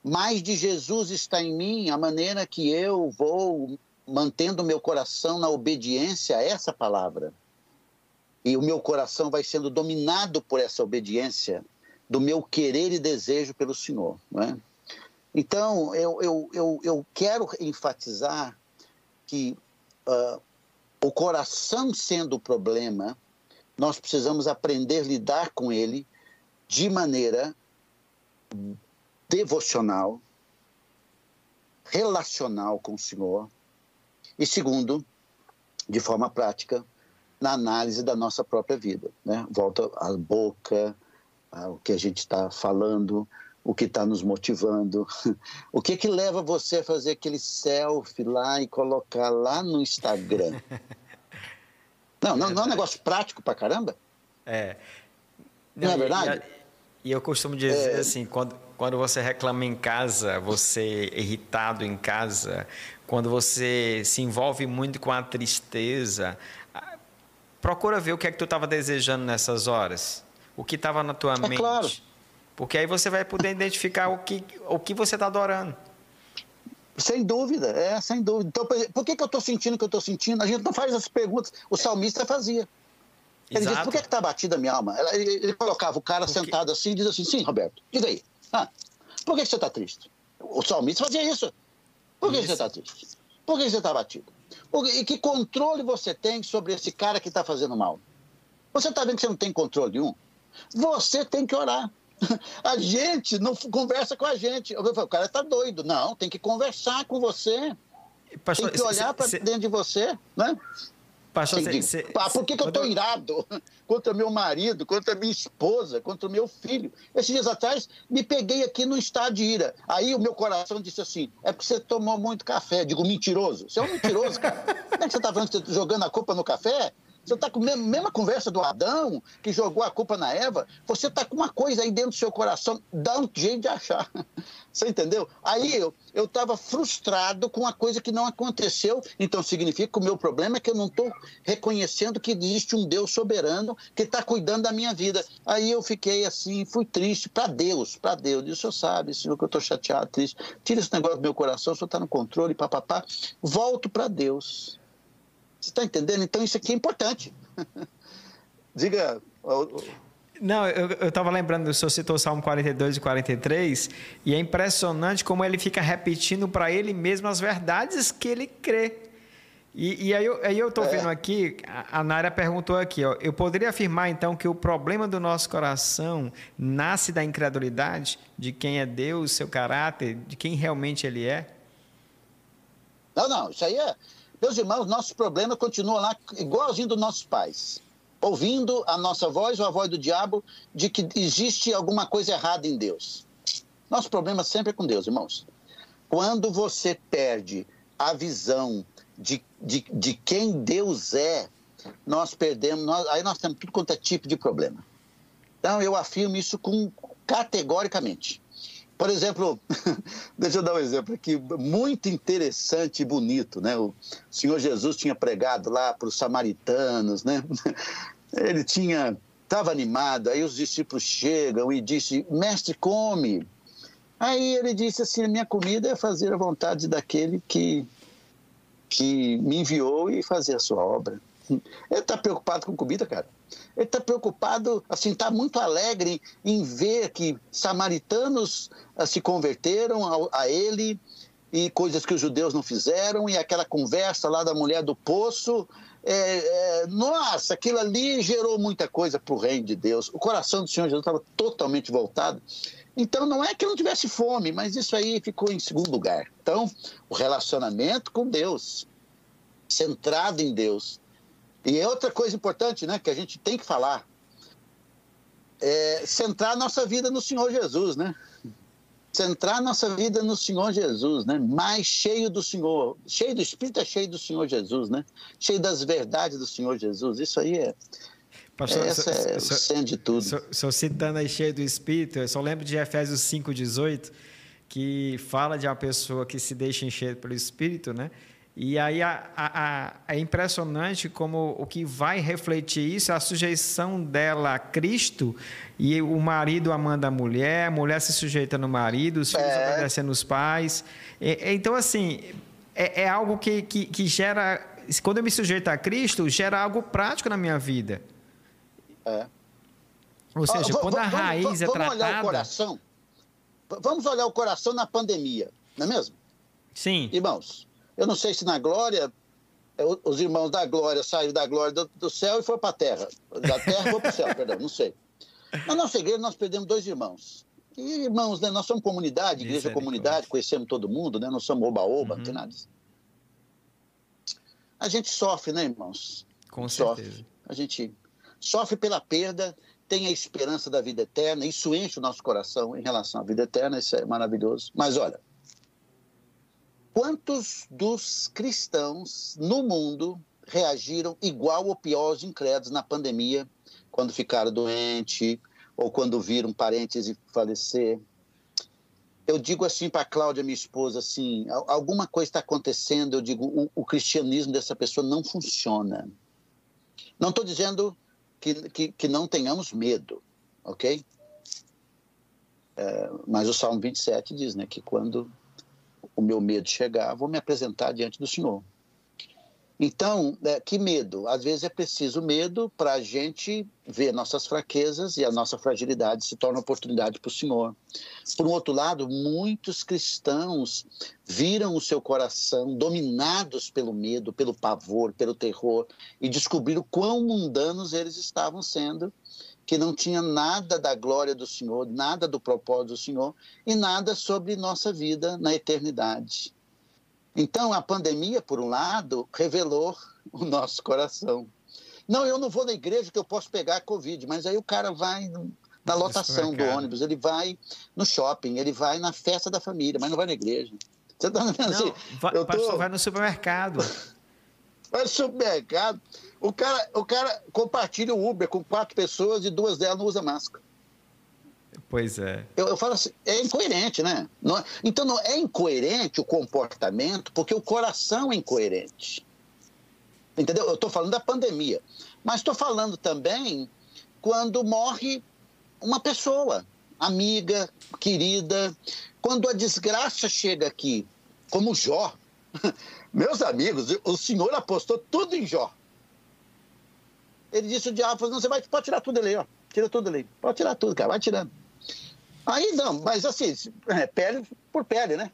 Speaker 2: mais de Jesus está em mim, a maneira que eu vou mantendo meu coração na obediência a essa palavra. E o meu coração vai sendo dominado por essa obediência do meu querer e desejo pelo Senhor. Não é? Então, eu, eu, eu, eu quero enfatizar que uh, o coração sendo o problema, nós precisamos aprender a lidar com ele de maneira devocional, relacional com o Senhor, e segundo, de forma prática, na análise da nossa própria vida. Né? Volta à boca, ao que a gente está falando, o que está nos motivando. O que que leva você a fazer aquele selfie lá e colocar lá no Instagram? Não, não, não é um negócio prático pra caramba?
Speaker 1: É.
Speaker 2: Não, não é verdade?
Speaker 1: E, e, eu costumo dizer é... assim, quando, quando você reclama em casa, você é irritado em casa, quando você se envolve muito com a tristeza, procura ver o que é que tu estava desejando nessas horas, o que estava na tua é mente. Claro. Porque aí você vai poder identificar o que, o que você está adorando.
Speaker 2: Sem dúvida, é, sem dúvida. Então, por que, que eu estou sentindo o que eu estou sentindo? A gente não faz essas perguntas. O salmista fazia. Ele Exato. disse, por que está batida a minha alma? Ele, ele colocava o cara porque... sentado assim e diz assim, sim, Roberto, diga aí. Ah, por que você está triste? O salmista fazia isso. Por que isso. você está triste? Por que você está batido? E que controle você tem sobre esse cara que está fazendo mal? Você está vendo que você não tem controle nenhum? Você tem que orar. A gente não conversa com a gente. O cara está doido. Não, tem que conversar com você. Pastor, tem que olhar para dentro de você, né? Pastor, cê, cê, ah, por que, que eu estou irado contra meu marido, contra minha esposa, contra o meu filho? Esses dias atrás, me peguei aqui no estado de ira. Aí o meu coração disse assim: é porque você tomou muito café. Digo, mentiroso. Você é um mentiroso, cara. Como é que você está falando que você tá jogando a culpa no café? Você está com a mesma conversa do Adão, que jogou a culpa na Eva. Você está com uma coisa aí dentro do seu coração, dá um jeito de achar. Você entendeu? Aí eu estava frustrado com a coisa que não aconteceu. Então significa que o meu problema é que eu não estou reconhecendo que existe um Deus soberano que está cuidando da minha vida. Aí eu fiquei assim, fui triste para Deus, para Deus. E o senhor sabe, senhor, que eu estou chateado, triste. Tira esse negócio do meu coração, o senhor está no controle, papapá. Volto para Deus. Você está entendendo? Então isso aqui é importante. Diga.
Speaker 1: Não, eu estava lembrando, o senhor citou o Salmo 42 e 43, e é impressionante como ele fica repetindo para ele mesmo as verdades que ele crê. E, e aí eu estou é. vendo aqui, a, a Naira perguntou aqui, ó, eu poderia afirmar então que o problema do nosso coração nasce da incredulidade de quem é Deus, seu caráter, de quem realmente ele é?
Speaker 2: Não, não, isso aí é, meus irmãos, nosso problema continua lá igualzinho dos nossos pais. Ouvindo a nossa voz ou a voz do diabo de que existe alguma coisa errada em Deus. Nosso problema sempre é com Deus, irmãos. Quando você perde a visão de, de, de quem Deus é, nós perdemos, nós, aí nós temos tudo quanto é tipo de problema. Então eu afirmo isso com, categoricamente. Por exemplo, deixa eu dar um exemplo aqui, muito interessante e bonito, né? O Senhor Jesus tinha pregado lá para os samaritanos, né? Ele tinha, estava animado, aí os discípulos chegam e disse, mestre, come. Aí ele disse assim, minha comida é fazer a vontade daquele que, que me enviou e fazer a sua obra. Ele está preocupado com comida, cara. Ele está preocupado, assim, está muito alegre em ver que samaritanos uh, se converteram a, a, ele e coisas que os judeus não fizeram e aquela conversa lá da mulher do poço. É, é, nossa, aquilo ali gerou muita coisa para o reino de Deus. O coração do Senhor Jesus estava totalmente voltado. Então, não é que eu não tivesse fome, mas isso aí ficou em segundo lugar. Então, o relacionamento com Deus, centrado em Deus. E é outra coisa importante, né, que a gente tem que falar, é centrar nossa vida no Senhor Jesus, né? Centrar nossa vida no Senhor Jesus, né? Mais cheio do Senhor, cheio do Espírito é cheio do Senhor Jesus, né? Cheio das verdades do Senhor Jesus. Isso aí é, Pastor, Essa é o centro de tudo.
Speaker 1: Só citando aí cheio do Espírito, eu só lembro de Efésios 5,18, que fala de uma pessoa que se deixa encher pelo Espírito, né? E aí a, a, a, é impressionante como o que vai refletir isso é a sujeição dela a Cristo e o marido amando a mulher, a mulher se sujeita no marido, os filhos é. obedecendo os pais. E, então, assim, é, é algo que, que, que gera. Quando eu me sujeito a Cristo, gera algo prático na minha vida.
Speaker 2: É.
Speaker 1: Ou seja, ah, quando a raiz
Speaker 2: vamos,
Speaker 1: é tratada...
Speaker 2: Vamos olhar o coração. Vamos olhar o coração na pandemia, não é mesmo?
Speaker 1: Sim.
Speaker 2: Irmãos, eu não sei se na glória é, os irmãos da glória saíram da glória do, do céu e foram para a terra. Da terra foi para o céu, perdão, não sei. Na nossa igreja nós perdemos dois irmãos. E irmãos, né? Nós somos comunidade, igreja comunidade, conhecemos todo mundo, né? Nós somos oba-oba, uhum. não tem nada disso. A gente sofre, né, irmãos?
Speaker 1: Com certeza. Sofre.
Speaker 2: A gente sofre pela perda, tem a esperança da vida eterna, isso enche o nosso coração em relação à vida eterna, isso é maravilhoso. Mas olha, quantos dos cristãos no mundo reagiram igual ou pior aos incrédulos na pandemia, quando ficaram doentes ou quando viram parentes falecer? Eu digo assim para a Cláudia, minha esposa, assim, alguma coisa está acontecendo, eu digo, o, o cristianismo dessa pessoa não funciona. Não estou dizendo que, que, que não tenhamos medo, ok? É, mas o Salmo 27 diz né, que quando o meu medo chegar, vou me apresentar diante do Senhor. Então, é, que medo? Às vezes é preciso medo para a gente ver nossas fraquezas e a nossa fragilidade se torna oportunidade para o Senhor. Por um outro lado, muitos cristãos viram o seu coração dominados pelo medo, pelo pavor, pelo terror e descobriram quão mundanos eles estavam sendo, que não tinha nada da glória do Senhor, nada do propósito do Senhor e nada sobre nossa vida na eternidade. Então, a pandemia, por um lado, revelou o nosso coração. Não, eu não vou na igreja que eu posso pegar a Covid, mas aí o cara vai na lotação do ônibus, ele vai no shopping, ele vai na festa da família, mas não vai na igreja.
Speaker 1: Você está entendendo assim? Vai, eu tô... vai no supermercado.
Speaker 2: vai no supermercado. O cara, o cara compartilha o Uber com quatro pessoas e duas delas não usam máscara.
Speaker 1: Pois é.
Speaker 2: Eu, eu falo assim, é incoerente, né? Não, é, então não é incoerente o comportamento porque o coração é incoerente. Entendeu? Eu estou falando da pandemia. Mas estou falando também quando morre uma pessoa, amiga, querida, quando a desgraça chega aqui, como Jó. Meus amigos, o senhor apostou tudo em Jó. Ele disse o diabo, falou, não, você vai, pode tirar tudo ali, ó. Tira tudo ali. Pode tirar tudo, cara, vai tirando. Aí não, mas assim, é, pele por pele, né?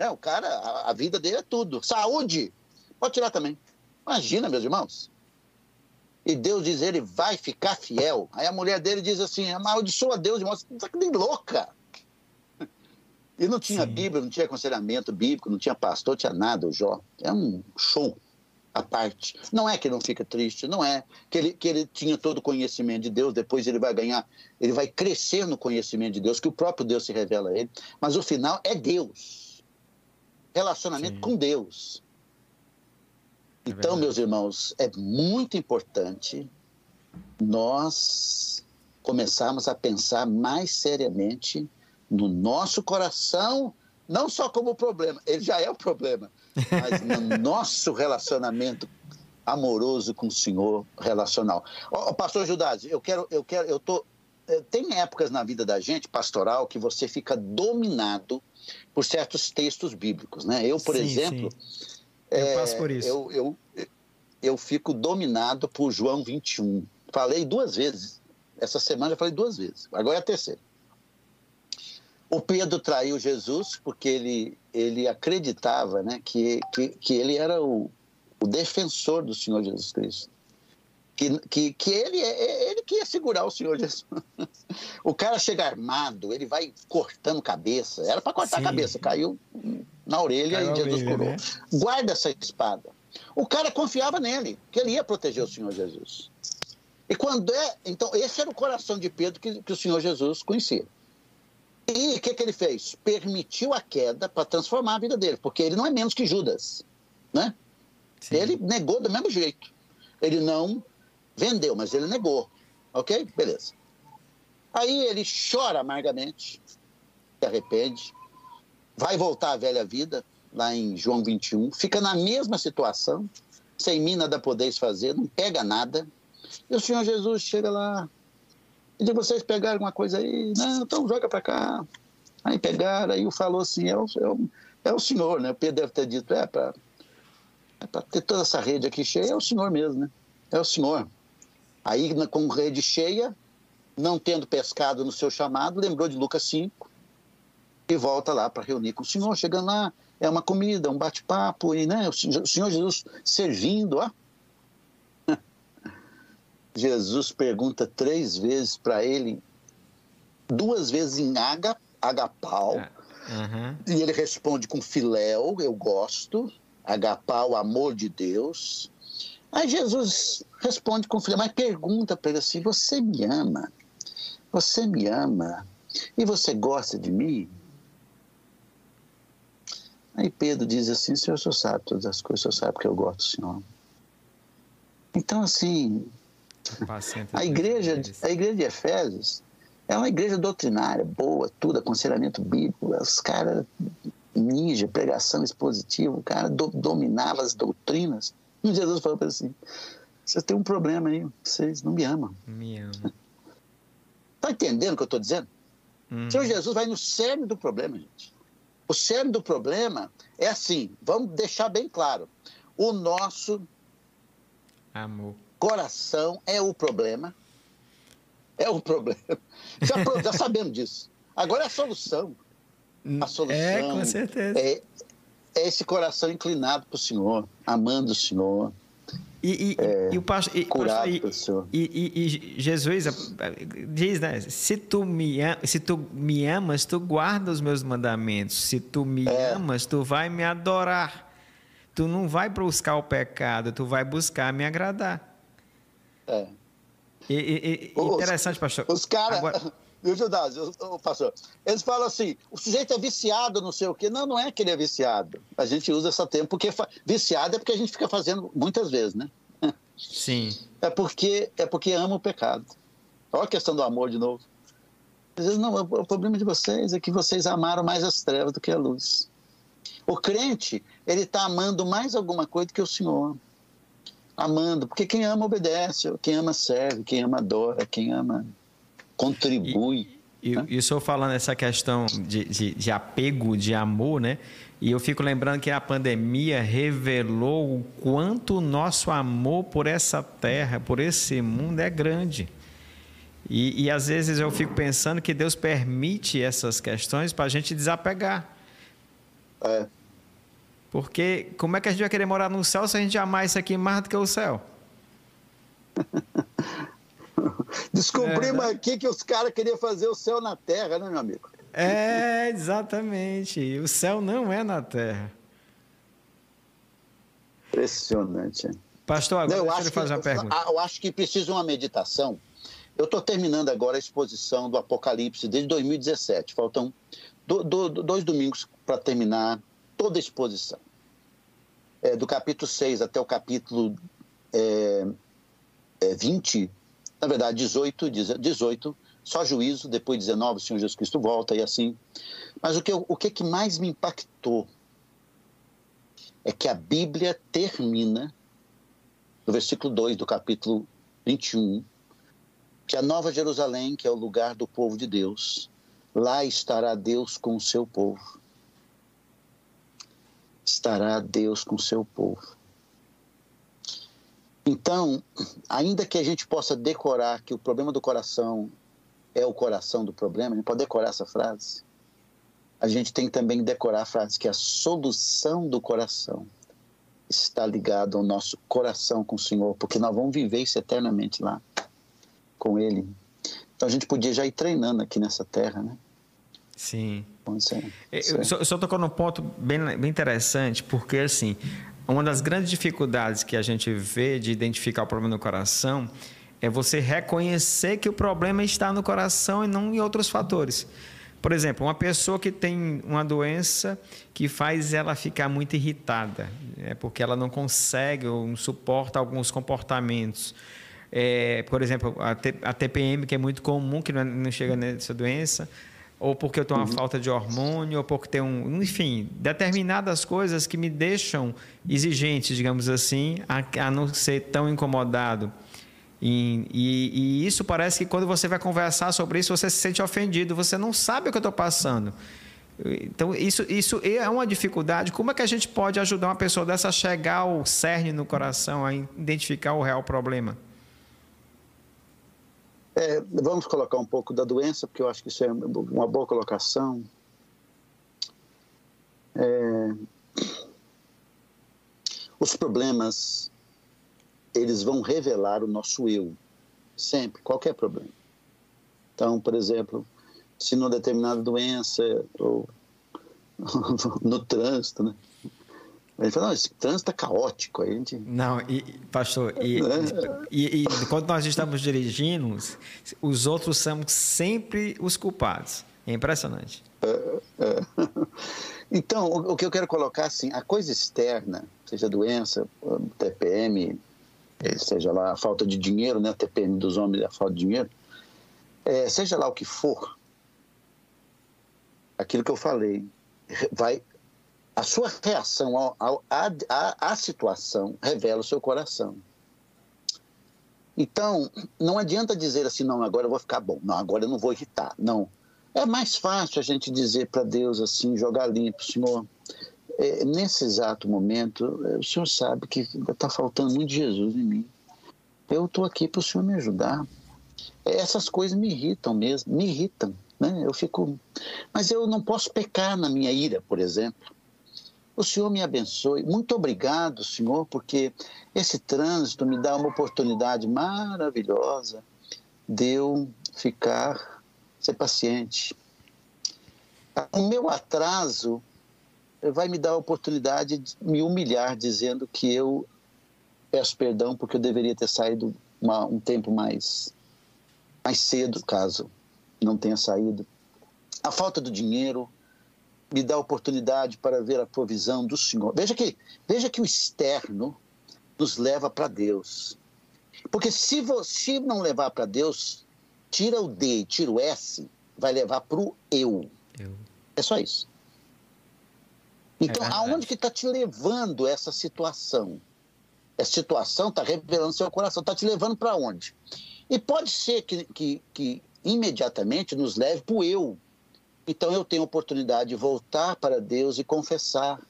Speaker 2: É, o cara, a, a, vida dele é tudo. Saúde, pode tirar também. Imagina, meus irmãos. E Deus diz, ele vai ficar fiel. Aí a mulher dele diz assim, amaldiçoa Deus, irmão, você tá nem louca. E não tinha Sim. Bíblia, não tinha aconselhamento bíblico, não tinha pastor, não tinha nada, o Jó. É um show a parte. Não é que ele não fica triste, não é que ele, que ele tinha todo o conhecimento de Deus, depois ele vai ganhar, ele vai crescer no conhecimento de Deus, que o próprio Deus se revela a ele, mas o final é Deus. Relacionamento Sim. com Deus. É então, meus irmãos, é muito importante nós começarmos a pensar mais seriamente no nosso coração, não só como problema, ele já é o problema, mas no nosso relacionamento amoroso com o Senhor relacional. Ó, pastor Judas, eu quero, eu quero, eu tô eh, tem épocas na vida da gente pastoral que você fica dominado por certos textos bíblicos, né? Eu, por sim, exemplo, sim.
Speaker 1: eu é, passo por isso.
Speaker 2: Eu, eu, eu fico dominado por João 21. Falei duas vezes. Essa semana eu falei duas vezes. Agora é a terceira. O Pedro traiu Jesus porque ele, ele acreditava né, que, que, que ele era o, o defensor do Senhor Jesus Cristo. que, que, que ele, é, é, ele que ia segurar o Senhor Jesus. O cara chega armado, ele vai cortando cabeça. Era para cortar Sim. a cabeça, caiu na orelha caiu e Jesus curou. Né? Guarda essa espada. O cara confiava nele, que ele ia proteger o Senhor Jesus. E quando é. Então, esse era o coração de Pedro que, que o Senhor Jesus conhecia. E o que, que ele fez? Permitiu a queda para transformar a vida dele, porque ele não é menos que Judas. Né? Ele negou do mesmo jeito. Ele não vendeu, mas ele negou. Ok? Beleza. Aí ele chora amargamente, se arrepende, vai voltar à velha vida, lá em João 21, fica na mesma situação, sem mim nada podeis fazer, não pega nada. E o Senhor Jesus chega lá, e de vocês pegaram alguma coisa aí? Não, então joga para cá. Aí pegaram, aí o falou assim, é o, é o, é o Senhor, né? O Pedro deve ter dito, é para é ter toda essa rede aqui cheia, é o Senhor mesmo, né? É o Senhor. Aí, com rede cheia, não tendo pescado no seu chamado, lembrou de Lucas 5 e volta lá para reunir com o Senhor. Chegando lá, é uma comida, um bate-papo, e né, o Senhor Jesus servindo, ó. Jesus pergunta três vezes para ele, duas vezes em aga, agapau, uhum. e ele responde com filéu, eu gosto, agapau, amor de Deus. Aí Jesus responde com filéu, mas pergunta para ele assim, você me ama? Você me ama? E você gosta de mim? Aí Pedro diz assim, Senhor, o Senhor sabe todas as coisas, o Senhor sabe que eu gosto do Senhor. Então, assim, a igreja, a igreja de Efésios é uma igreja doutrinária, boa, tudo, aconselhamento bíblico, os caras ninja, pregação expositiva, o cara do, dominava as doutrinas. E Jesus falou para assim: vocês têm um problema aí, vocês não me amam.
Speaker 1: Me amam.
Speaker 2: Está entendendo o que eu estou dizendo? Uhum. O Senhor Jesus vai no cerne do problema, gente. O cerne do problema é assim, vamos deixar bem claro. O nosso
Speaker 1: amor
Speaker 2: coração é o problema. É o problema. Já, já sabemos disso. Agora é a solução. A solução
Speaker 1: é, com certeza.
Speaker 2: É, é esse coração inclinado para o Senhor, amando o Senhor.
Speaker 1: E, e, é, e o pastor, e,
Speaker 2: curado
Speaker 1: pastor. E, e, Jesus diz, né? Se tu, me, se tu me amas, tu guarda os meus mandamentos. Se tu me é. amas, tu vai me adorar. Tu não vai buscar o pecado, tu vai buscar me agradar.
Speaker 2: É.
Speaker 1: E, e, e interessante, pastor.
Speaker 2: Os caras. Agora... Viu, Judas, pastor? Eles falam assim: o sujeito é viciado, não sei o quê. Não, não é que ele é viciado. A gente usa essa termo porque viciado é porque a gente fica fazendo muitas vezes, né?
Speaker 1: Sim.
Speaker 2: É porque, é porque ama o pecado. Olha a questão do amor de novo. Às vezes, não, o problema de vocês é que vocês amaram mais as trevas do que a luz. O crente, ele está amando mais alguma coisa do que o Senhor amando, porque quem ama obedece, quem ama serve, quem ama adora, quem ama contribui.
Speaker 1: E, né? e, e o senhor falando essa questão de, de, de, apego, de amor, né? E eu fico lembrando que a pandemia revelou o quanto o nosso amor por essa terra, por esse mundo é grande. E, e às vezes eu fico pensando que Deus permite essas questões para a gente desapegar.
Speaker 2: É.
Speaker 1: Porque como é que a gente vai querer morar no céu se a gente amar isso aqui mais do que o céu?
Speaker 2: Descobrimos é, né? aqui que os caras queriam fazer o céu na terra, né, meu amigo?
Speaker 1: É, exatamente. O céu não é na terra.
Speaker 2: Impressionante.
Speaker 1: Pastor, agora não, eu eu fazer uma pergunta.
Speaker 2: Eu acho que precisa uma meditação. Eu estou terminando agora a exposição do Apocalipse desde 2017. Faltam do, do, dois domingos para terminar toda a exposição é, do capítulo 6 até o capítulo é, é, 20, na verdade 18, 18, só juízo, depois 19 o Senhor Jesus Cristo volta e assim. Mas o que, o que mais me impactou é que a Bíblia termina, no versículo 2 do capítulo 21, que a Nova Jerusalém, que é o lugar do povo de Deus, lá estará Deus com o seu povo estará Deus com seu povo. Então, ainda que a gente possa decorar que o problema do coração é o coração do problema, a gente pode decorar essa frase. A gente tem que também decorar a frase que a solução do coração está ligado ao nosso coração com o Senhor, porque nós vamos viver isso eternamente lá com Ele. Então a gente podia já ir treinando aqui nessa terra, né?
Speaker 1: Sim. Eu só, só tocou num ponto bem, bem interessante, porque assim, uma das grandes dificuldades que a gente vê de identificar o problema no coração é você reconhecer que o problema está no coração e não em outros fatores. Por exemplo, uma pessoa que tem uma doença que faz ela ficar muito irritada, é porque ela não consegue ou não suporta alguns comportamentos. É, por exemplo, a, TPM, que é muito comum, que não, não chega nessa doença, ou porque eu tenho uma uhum. falta de hormônio, ou porque tem um. Enfim, determinadas coisas que me deixam exigentes, digamos assim, a, a não ser tão incomodado. E, e, e, isso parece que quando você vai conversar sobre isso, você se sente ofendido, você não sabe o que eu estou passando. Então, isso, isso é uma dificuldade. Como é que a gente pode ajudar uma pessoa dessa a chegar ao cerne no coração, a identificar o real problema?
Speaker 2: É, vamos colocar um pouco da doença, porque eu acho que isso é uma boa colocação. É, os problemas eles vão revelar o nosso eu, sempre, qualquer problema. Então, por exemplo, se numa determinada doença ou no trânsito, né? Ele falou, não, esse trânsito é caótico. Aí a gente...
Speaker 1: Não, e, pastor, e, é. e, e, quando nós estamos dirigindo, os outros são sempre os culpados. É impressionante. É, é.
Speaker 2: Então, o, o, que eu quero colocar, assim, a coisa externa, seja doença, TPM, é, seja lá a falta de dinheiro, né, a TPM dos homens, a falta de dinheiro, é, seja lá o que for, aquilo que eu falei, vai a sua reação à situação revela o seu coração. Então, não adianta dizer assim, não, agora eu vou ficar bom, não, agora eu não vou irritar. Não. É mais fácil a gente dizer para Deus assim, jogar limpo, Senhor, é, nesse exato momento, é, o senhor sabe que está faltando muito Jesus em mim. Eu estou aqui para o senhor me ajudar. É, essas coisas me irritam mesmo, me irritam. Né? Eu fico. Mas eu não posso pecar na minha ira, por exemplo. O Senhor me abençoe. Muito obrigado, Senhor, porque esse trânsito me dá uma oportunidade maravilhosa de eu ficar, ser paciente. O meu atraso vai me dar a oportunidade de me humilhar, dizendo que eu peço perdão porque eu deveria ter saído uma, um tempo mais, mais cedo, caso não tenha saído. A falta do dinheiro me dá a oportunidade para ver a provisão do Senhor. Veja que, veja que o externo nos leva para Deus. Porque se você não levar para Deus, tira o D e tira o S, vai levar para o eu. eu. É só isso. Então, é aonde que está te levando essa situação? Essa situação está revelando seu coração, está te levando para onde? E pode ser que, que, que imediatamente nos leve para o eu. Então eu tenho a oportunidade de voltar para Deus e confessar.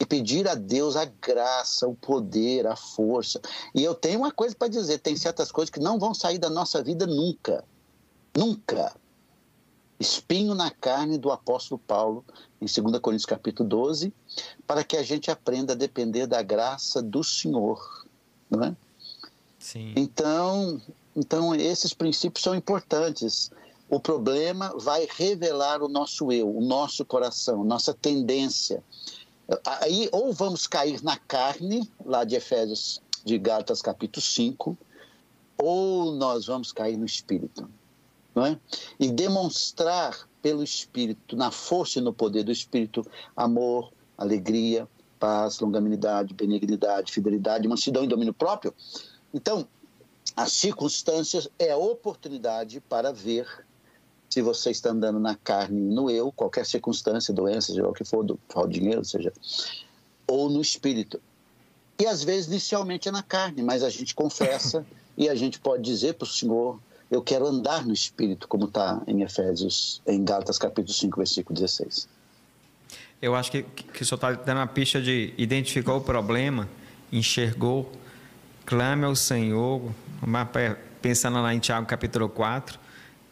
Speaker 2: E pedir a Deus a graça, o poder, a força. E eu tenho uma coisa para dizer: tem certas coisas que não vão sair da nossa vida nunca. Nunca espinho na carne do apóstolo Paulo, em 2 Coríntios capítulo 12, para que a gente aprenda a depender da graça do Senhor, não é? Sim. Então, então esses princípios são importantes. O problema vai revelar o nosso eu, o nosso coração, nossa tendência. Aí ou vamos cair na carne, lá de Efésios, de Gálatas capítulo 5, ou nós vamos cair no espírito não é? e demonstrar pelo Espírito, na força e no poder do Espírito, amor, alegria, paz, longanimidade, benignidade, fidelidade, mansidão e domínio próprio. Então, as circunstâncias é a oportunidade para ver se você está andando na carne no eu, qualquer circunstância, doença, seja o que for, do, de dinheiro, seja, ou no espírito. E às vezes, inicialmente, é na carne, mas a gente confessa e a gente pode dizer para o Senhor, eu quero andar no Espírito, como está em Efésios, em Gálatas capítulo 5, versículo 16.
Speaker 1: Eu acho que, que o senhor está dando uma pista de identificar o problema, enxergou, clame ao Senhor, pensando lá em Tiago capítulo 4,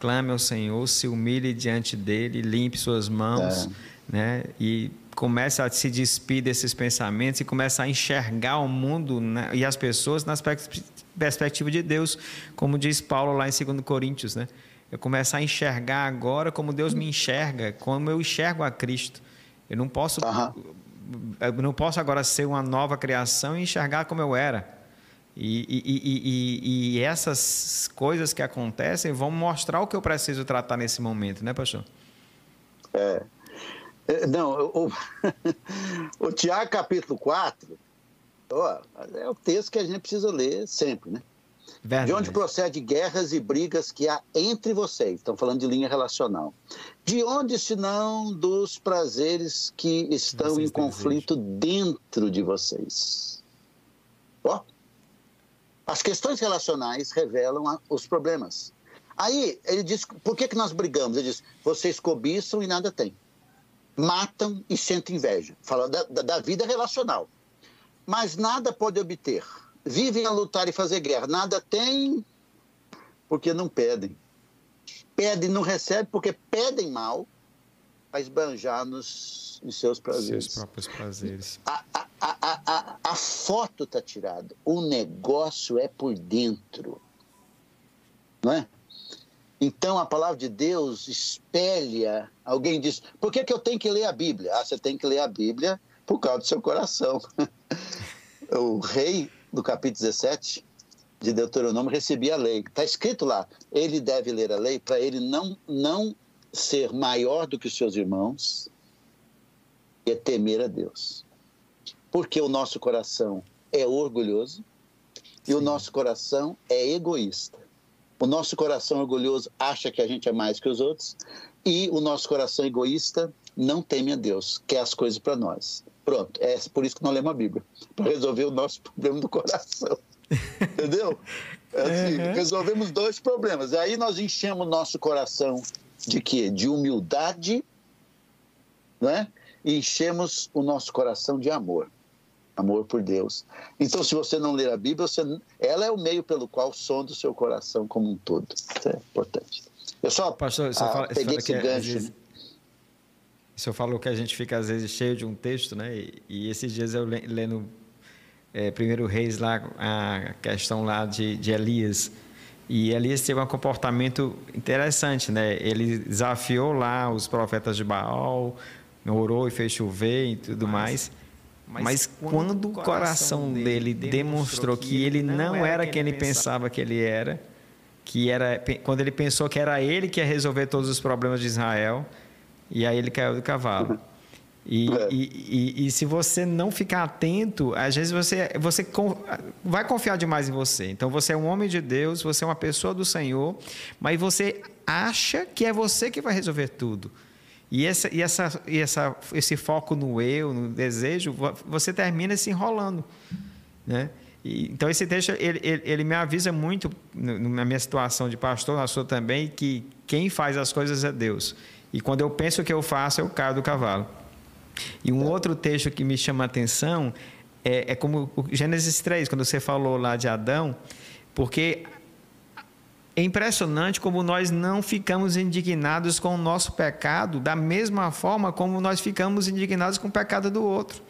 Speaker 1: clame ao Senhor, se humilhe diante dele, limpe suas mãos, é. né? E comece a se despir desses pensamentos e comece a enxergar o mundo né, e as pessoas nas perspectiva de Deus, como diz Paulo lá em 2 Coríntios, né? Eu começar a enxergar agora como Deus me enxerga, como eu enxergo a Cristo. Eu não posso, uhum. eu não posso agora ser uma nova criação e enxergar como eu era. E, e, e, e, essas coisas que acontecem vão mostrar o que eu preciso tratar nesse momento, né, pastor?
Speaker 2: É. é não, o, o Tiago capítulo 4 ó, é o texto que a gente precisa ler sempre, né? Verdade. De onde procede guerras e brigas que há entre vocês? Estão falando de linha relacional. De onde, senão, dos prazeres que estão vocês em conflito dentro de vocês? Ó, as questões relacionais revelam os problemas. Aí ele diz: por que, que nós brigamos? Ele diz: vocês cobiçam e nada têm. Matam e sentem inveja. Fala da, da vida relacional. Mas nada pode obter vivem a lutar e fazer guerra. Nada tem porque não pedem. Pedem, não recebem porque pedem mal para esbanjar nos, em seus prazeres.
Speaker 1: Seus próprios prazeres.
Speaker 2: A, a, a, a, a foto está tirada. O negócio é por dentro. Não é? Então a palavra de Deus espelha. Alguém diz: por que, que eu tenho que ler a Bíblia? Ah, você tem que ler a Bíblia por causa do seu coração. o rei do capítulo 17 de Deuteronômio, recebia a lei. Está escrito lá, ele deve ler a lei para ele não, não ser maior do que os seus irmãos e temer a Deus. Porque o nosso coração é orgulhoso Sim. e o nosso coração é egoísta. O nosso coração orgulhoso acha que a gente é mais que os outros e o nosso coração egoísta não teme a Deus, quer as coisas para nós. Pronto, é por isso que nós lemos a Bíblia, para resolver o nosso problema do coração. Entendeu? É assim, uhum. Resolvemos dois problemas. Aí nós enchemos nosso coração de quê? De humildade, né? E enchemos o nosso coração de amor. Amor por Deus. Então, se você não ler a Bíblia, você... ela é o meio pelo qual sonda o seu coração como um todo. Isso é importante. Eu só
Speaker 1: Pastor, você ah, fala, peguei esse gancho. Vezes, né? O senhor falou que a gente fica, às vezes, cheio de um texto, né? E, e esses dias eu lendo é, Primeiro Reis, lá, a questão lá de, de Elias. E Elias teve um comportamento interessante, né? Ele desafiou lá os profetas de Baal, orou e fez chover e tudo mais. Mas, mas quando o coração dele demonstrou que ele não era quem ele pensava que ele era, que era quando ele pensou que era ele que ia resolver todos os problemas de Israel, e aí ele caiu do cavalo. E, é. e, e, e, se você não ficar atento, às vezes você, você vai confiar demais em você. Então você é um homem de Deus, você é uma pessoa do Senhor, mas você acha que é você que vai resolver tudo. E, essa, e, essa, e essa, esse foco no eu, no desejo, você termina se enrolando. Né? E, então esse texto ele, ele, ele, me avisa muito na minha situação de pastor, na sua também, que quem faz as coisas é Deus. E quando eu penso que eu faço, eu caio do cavalo. E um outro texto que me chama a atenção é, é como Gênesis 3, quando você falou lá de Adão, porque é impressionante como nós não ficamos indignados com o nosso pecado da mesma forma como nós ficamos indignados com o pecado do outro.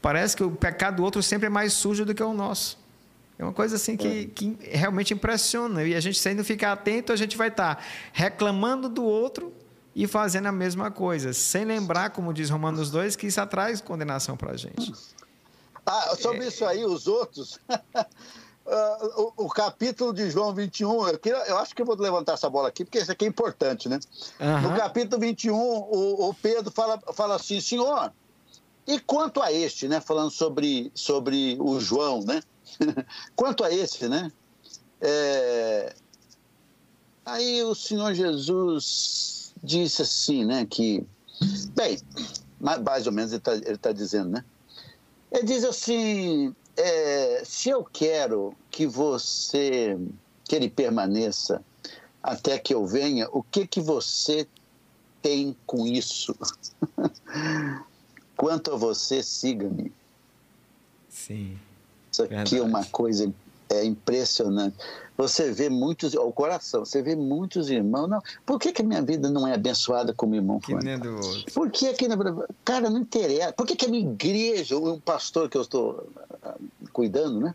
Speaker 1: Parece que o pecado do outro sempre é mais sujo do que o nosso. É uma coisa assim que, é. que realmente impressiona. E a gente, se não ficar atento, a gente vai estar reclamando do outro e fazendo a mesma coisa, sem lembrar, como diz Romanos 2, que isso traz condenação para a gente.
Speaker 2: Ah, sobre é... isso aí, os outros. Uh, o, o, capítulo de João 21, eu, queria, eu, acho que eu vou levantar essa bola aqui, porque isso aqui é importante, né? Uhum. No capítulo 21, o, o Pedro fala, fala assim, Senhor, e quanto a este, né? Falando sobre, sobre o João, né? quanto a este, né? É... Aí o Senhor Jesus disse assim, né, que, bem, mais ou menos ele está tá dizendo, né? Ele diz assim, é, se eu quero que você, que ele permaneça até que eu venha, o que que você tem com isso? Quanto a você, siga-me.
Speaker 1: Sim.
Speaker 2: Isso aqui verdade. é uma coisa é impressionante. Você vê muitos, o coração, você vê muitos irmãos. Não, por que, que a minha vida não é abençoada como irmão
Speaker 1: que nem do outro.
Speaker 2: Por que aqui na Cara, não interessa. Por que, que a minha igreja, o pastor que eu estou ah, cuidando, né?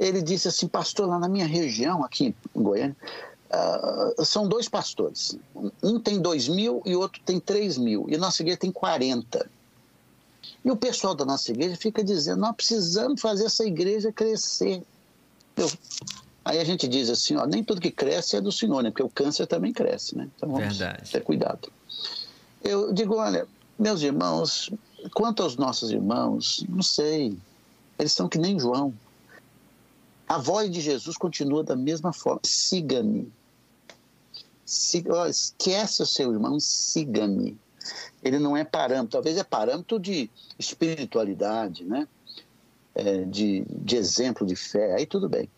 Speaker 2: Ele disse assim, pastor, lá na minha região, aqui em Goiânia, uh, são dois pastores. Um tem dois mil e outro tem três mil. E a nossa igreja tem 40. E o pessoal da nossa igreja fica dizendo, nós precisamos fazer essa igreja crescer. Eu, Aí a gente diz assim, ó, nem tudo que cresce é do Senhor, né? Porque o câncer também cresce, né? Então vamos Verdade. ter cuidado. Eu digo, olha, meus irmãos, quanto aos nossos irmãos, não sei. Eles são que nem João. A voz de Jesus continua da mesma forma. Siga-me. Siga, esquece o seu irmão e siga-me. Ele não é parâmetro. Talvez é parâmetro de espiritualidade, né? É, de, de exemplo de fé. Aí tudo bem.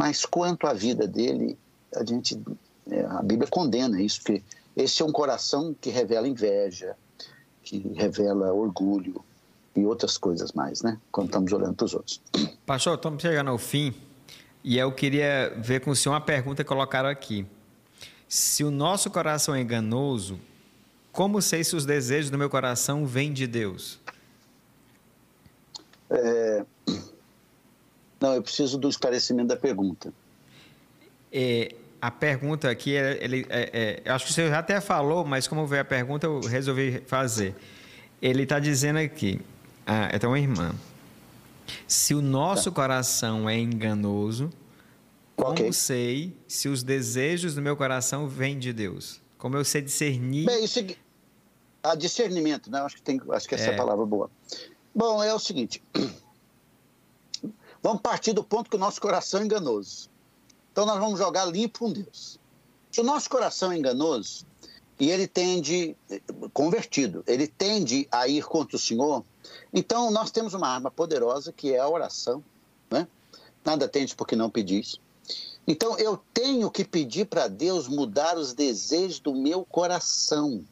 Speaker 2: Mas quanto à vida dele, a gente, é, a Bíblia condena isso, porque esse é um coração que revela inveja, que revela orgulho e outras coisas mais, né? Quando estamos olhando para os outros.
Speaker 1: Pastor, estamos chegando ao fim e eu queria ver com o senhor uma pergunta que colocaram aqui. Se o nosso coração é enganoso, como sei se os desejos do meu coração vêm de Deus?
Speaker 2: É, não, eu preciso do esclarecimento da pergunta.
Speaker 1: É, a pergunta aqui, ele, é, é, acho que você já até falou, mas como veio a pergunta, eu resolvi fazer. Ele está dizendo aqui, ah, então, irmã, se o nosso tá. coração é enganoso, como okay. sei se os desejos do meu coração vêm de Deus? Como eu sei discernir?
Speaker 2: Bem, isso, a discernimento, né? Acho que, tem, acho que essa é a é. palavra boa. Bom, é o seguinte. Vamos partir do ponto que o nosso coração é enganoso. Então nós vamos jogar limpo com Deus. Se o nosso coração é enganoso e ele tende, convertido, ele tende a ir contra o Senhor, então nós temos uma arma poderosa que é a oração. Né? Nada tende porque não pedis. Então eu tenho que pedir para Deus mudar os desejos do meu coração.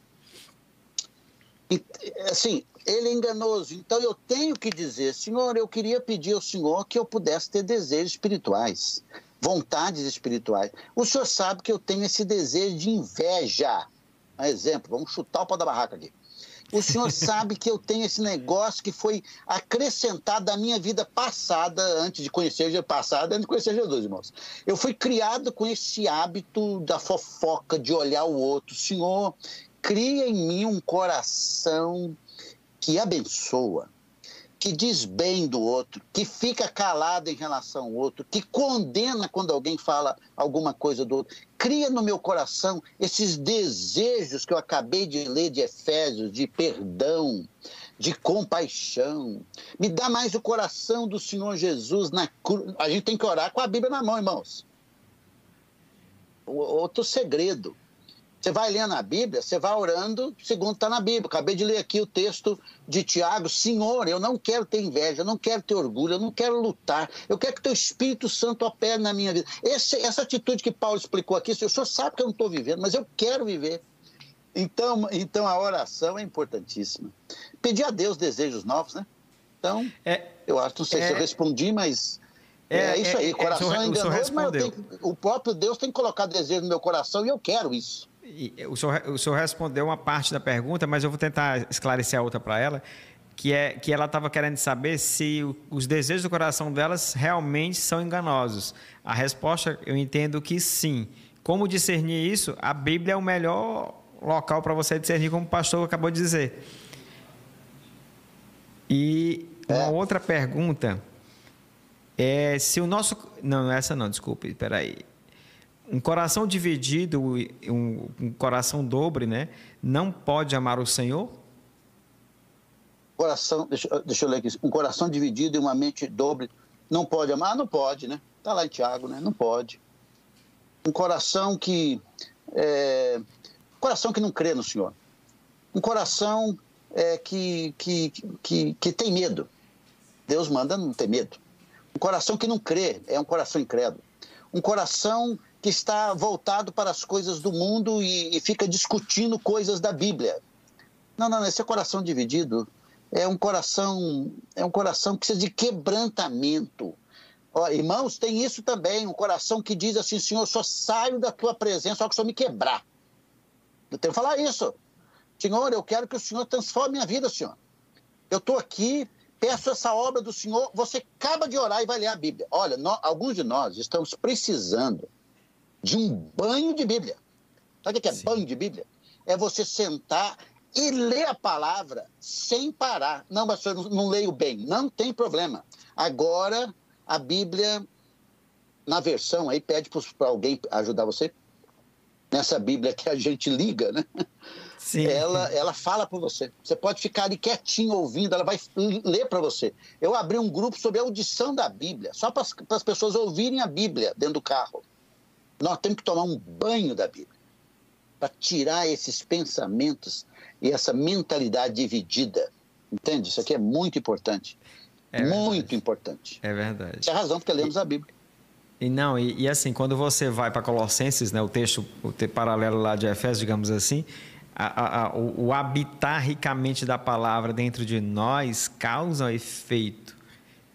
Speaker 2: E, assim, ele é enganoso. Então eu tenho que dizer, Senhor, eu queria pedir ao Senhor que eu pudesse ter desejos espirituais, vontades espirituais. O Senhor sabe que eu tenho esse desejo de inveja. Um exemplo, vamos chutar o pau da barraca aqui. O Senhor sabe que eu tenho esse negócio que foi acrescentado da minha vida passada, antes de conhecer Jesus, passada, antes de conhecer Jesus, irmãos. Eu fui criado com esse hábito da fofoca, de olhar o outro. Senhor, cria em mim um coração que abençoa, que diz bem do outro, que fica calado em relação ao outro, que condena quando alguém fala alguma coisa do outro. Cria no meu coração esses desejos que eu acabei de ler de Efésios, de perdão, de compaixão. Me dá mais o coração do Senhor Jesus na cruz. A gente tem que orar com a Bíblia na mão, irmãos. Outro segredo. Você vai lendo a Bíblia, você vai orando segundo está na Bíblia. Acabei de ler aqui o texto de Tiago. Senhor, eu não quero ter inveja, eu não quero ter orgulho, eu não quero lutar. Eu quero que teu Espírito Santo opere na minha vida. Esse, essa atitude que Paulo explicou aqui, o senhor sabe que eu não estou vivendo, mas eu quero viver. Então, então a oração é importantíssima. Pedir a Deus desejos novos, né? Então, é, eu acho, não sei é, se eu é. respondi, mas é, é isso aí. É, coração é, enganoso, mas tenho, o próprio Deus tem que colocar desejo no meu coração e eu quero isso
Speaker 1: o senhor, o senhor respondeu uma parte da pergunta, mas eu vou tentar esclarecer a outra para ela, que é que ela estava querendo saber se os desejos do coração delas realmente são enganosos. A resposta eu entendo que sim. Como discernir isso? A Bíblia é o melhor local para você discernir, como o pastor acabou de dizer. E uma é. outra pergunta é se o nosso. Não, essa não, desculpe, espera aí um coração dividido, um, um, coração dobre, né? Não pode amar o Senhor?
Speaker 2: Coração, deixa, deixa eu ler aqui. Um coração dividido e uma mente dobre não pode amar? Não pode, né? Está lá em Tiago, né? Não pode. Um coração que. É, coração que não crê no Senhor. Um coração é, que, que, que, que tem medo. Deus manda não ter medo. Um coração que não crê é um coração incrédulo. Um coração que está voltado para as coisas do mundo e, e fica discutindo coisas da Bíblia. Não, não, esse é coração dividido. É um coração, é um coração que precisa de quebrantamento. Ó, irmãos, tem isso também, um coração que diz assim, Senhor, só saio da tua presença só que o me quebrar. Eu tenho que falar isso. Senhor, eu quero que o Senhor transforme minha vida, Senhor. Eu estou aqui, peço essa obra do Senhor, você acaba de orar e vai ler a Bíblia. Olha, nós, alguns de nós estamos precisando de um banho de Bíblia. Sabe o que é Sim. banho de Bíblia? É você sentar e ler a palavra sem parar. Não, mas eu não, leio bem. Não tem problema. Agora a Bíblia, na versão aí, pede para alguém ajudar você. Nessa Bíblia que a gente liga, né? Sim. Ela, ela fala para você. Você pode ficar ali quietinho ouvindo, ela vai ler para você. Eu abri um grupo sobre a audição da Bíblia, só para as pessoas ouvirem a Bíblia dentro do carro. Nós temos que tomar um banho da Bíblia para tirar esses pensamentos e essa mentalidade dividida. Entende? Isso aqui é muito importante. É muito importante.
Speaker 1: É verdade.
Speaker 2: Tem razão, porque lemos a Bíblia.
Speaker 1: E não, e, e assim, quando você vai para Colossenses, né, o texto o texto paralelo lá de Efésios, digamos assim, a, a, o, o, habitar ricamente da palavra dentro de nós causa efeito.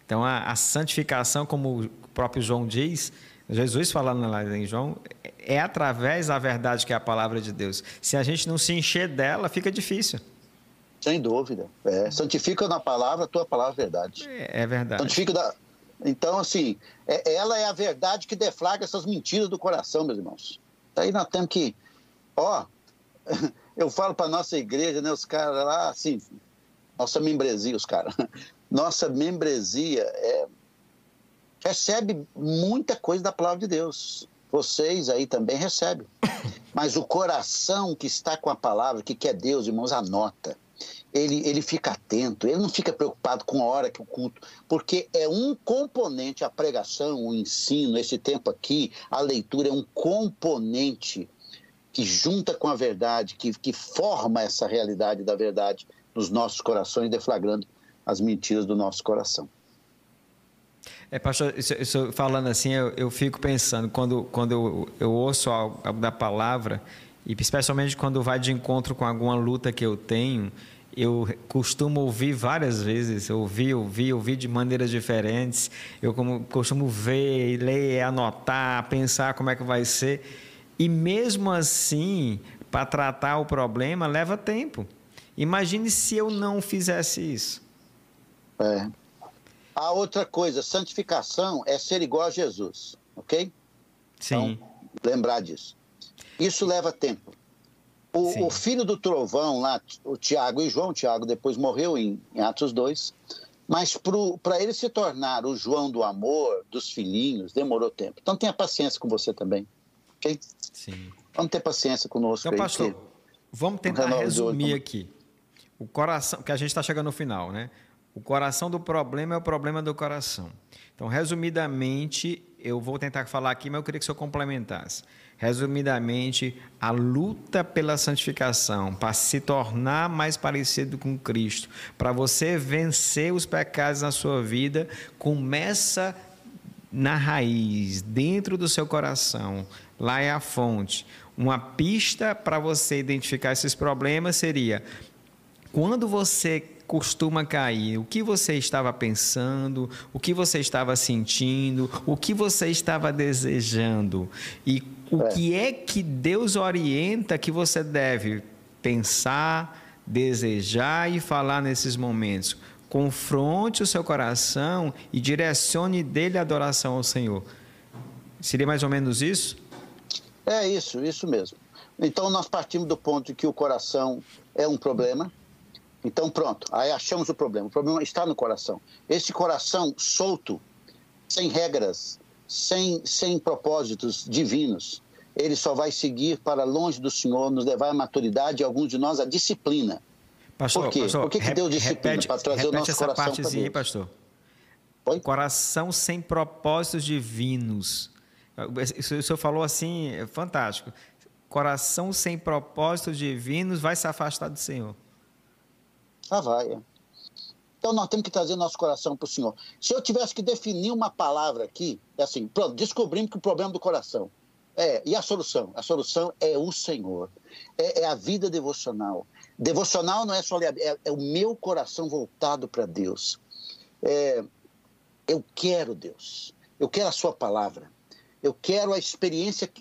Speaker 1: Então, a, a santificação, como o próprio João diz, Jesus falando lá em João, é através da verdade que é a palavra de Deus. Se a gente não se encher dela, fica difícil.
Speaker 2: Sem dúvida. É, santifica na palavra, a tua palavra é verdade.
Speaker 1: É, é verdade.
Speaker 2: Santifica da... Então, assim, é, ela é a verdade que deflagra essas mentiras do coração, meus irmãos. Aí nós temos que. Ó, eu falo para nossa igreja, né? Os caras lá, assim, nossa membresia, os caras. Nossa membresia é, recebe muita coisa da palavra de Deus. Vocês aí também recebem. Mas o coração que está com a palavra, que quer Deus, irmãos, anota ele, ele fica atento, ele não fica preocupado com a hora que o culto, porque é um componente, a pregação, o ensino, esse tempo aqui, a leitura é um componente que junta com a verdade, que, que forma essa realidade da verdade nos nossos corações, deflagrando as mentiras do nosso coração.
Speaker 1: É, pastor, isso, isso, falando assim, eu, eu, fico pensando, quando, quando eu, eu ouço algo da palavra, e especialmente quando vai de encontro com alguma luta que eu tenho, eu costumo ouvir várias vezes, ouvir, ouvir, ouvir de maneiras diferentes. Eu como, costumo ver, ler, anotar, pensar como é que vai ser. E mesmo assim, para tratar o problema, leva tempo. Imagine se eu não fizesse isso.
Speaker 2: É. A outra coisa, santificação é ser igual a Jesus, ok?
Speaker 1: Sim.
Speaker 2: Então, lembrar disso. Isso leva tempo. O, o, filho do trovão lá, o Tiago e João, Tiago depois morreu em, em Atos 2, mas para ele se tornar o João do amor, dos filhinhos, demorou tempo. Então tenha paciência com você também, ok?
Speaker 1: Sim.
Speaker 2: Vamos ter paciência conosco.
Speaker 1: Então, pastor, que... vamos tentar resumir aqui. O coração, que a gente está chegando no final, né? O coração do problema é o problema do coração. Então, resumidamente, eu vou tentar falar aqui, mas eu queria que o senhor complementasse. Resumidamente, a luta pela santificação, para se tornar mais parecido com Cristo, para você vencer os pecados na sua vida, começa na raiz, dentro do seu coração. Lá é a fonte. Uma pista para você identificar esses problemas seria quando você costuma cair? O que você estava pensando? O que você estava sentindo? O que você estava desejando? E o é. que é que Deus orienta que você deve pensar, desejar e falar nesses momentos? Confronte o seu coração e direcione dele a adoração ao Senhor. Seria mais ou menos isso?
Speaker 2: É isso, isso mesmo. Então nós partimos do ponto de que o coração é um problema. Então pronto, aí achamos o problema. O problema está no coração. Esse coração solto, sem regras, sem, sem propósitos divinos, ele só vai seguir para longe do Senhor, nos levar à maturidade e alguns de nós à disciplina.
Speaker 1: Pastor,
Speaker 2: Por quê?
Speaker 1: Pastor,
Speaker 2: Por que, que deu disciplina? para trazer o nosso
Speaker 1: essa
Speaker 2: coração
Speaker 1: partezinha aí, pastor. Oi? Coração sem propósitos divinos. O senhor falou assim, é fantástico. Coração sem propósitos divinos vai se afastar do Senhor.
Speaker 2: Ah, vai. É. Então nós temos que trazer nosso coração para o Senhor. Se eu tivesse que definir uma palavra aqui, é assim, pronto, descobrimos que o problema do coração. É, e a solução? A solução é o Senhor. É, é a vida devocional. Devocional não é só ler, é, é o meu coração voltado para Deus. É, eu quero Deus. eu quero a Sua palavra, eu quero a experiência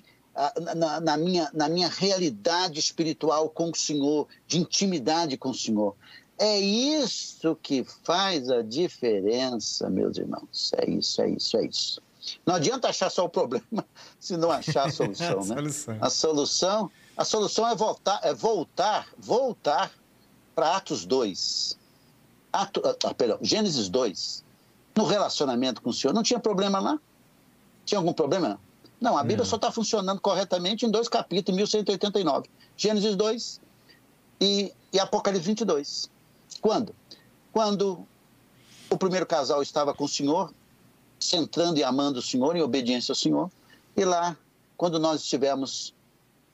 Speaker 2: na, na, minha, na minha realidade espiritual com o Senhor, de intimidade com o Senhor. É isso que faz a diferença, meus irmãos. É isso, é isso, é isso. Não adianta achar só o problema se não achar a solução, a né? Solução. A solução, a solução é voltar, é voltar, voltar para Atos 2. Ato, ah, perdão, Gênesis 2. No relacionamento com o Senhor, não tinha problema lá? Tinha algum problema? Não, a Bíblia não. só está funcionando corretamente em dois capítulos, 1189. Gênesis 2 e, e Apocalipse 22. Quando? Quando o primeiro casal estava com o Senhor, centrando e amando o Senhor, em obediência ao Senhor, e lá, quando nós estivermos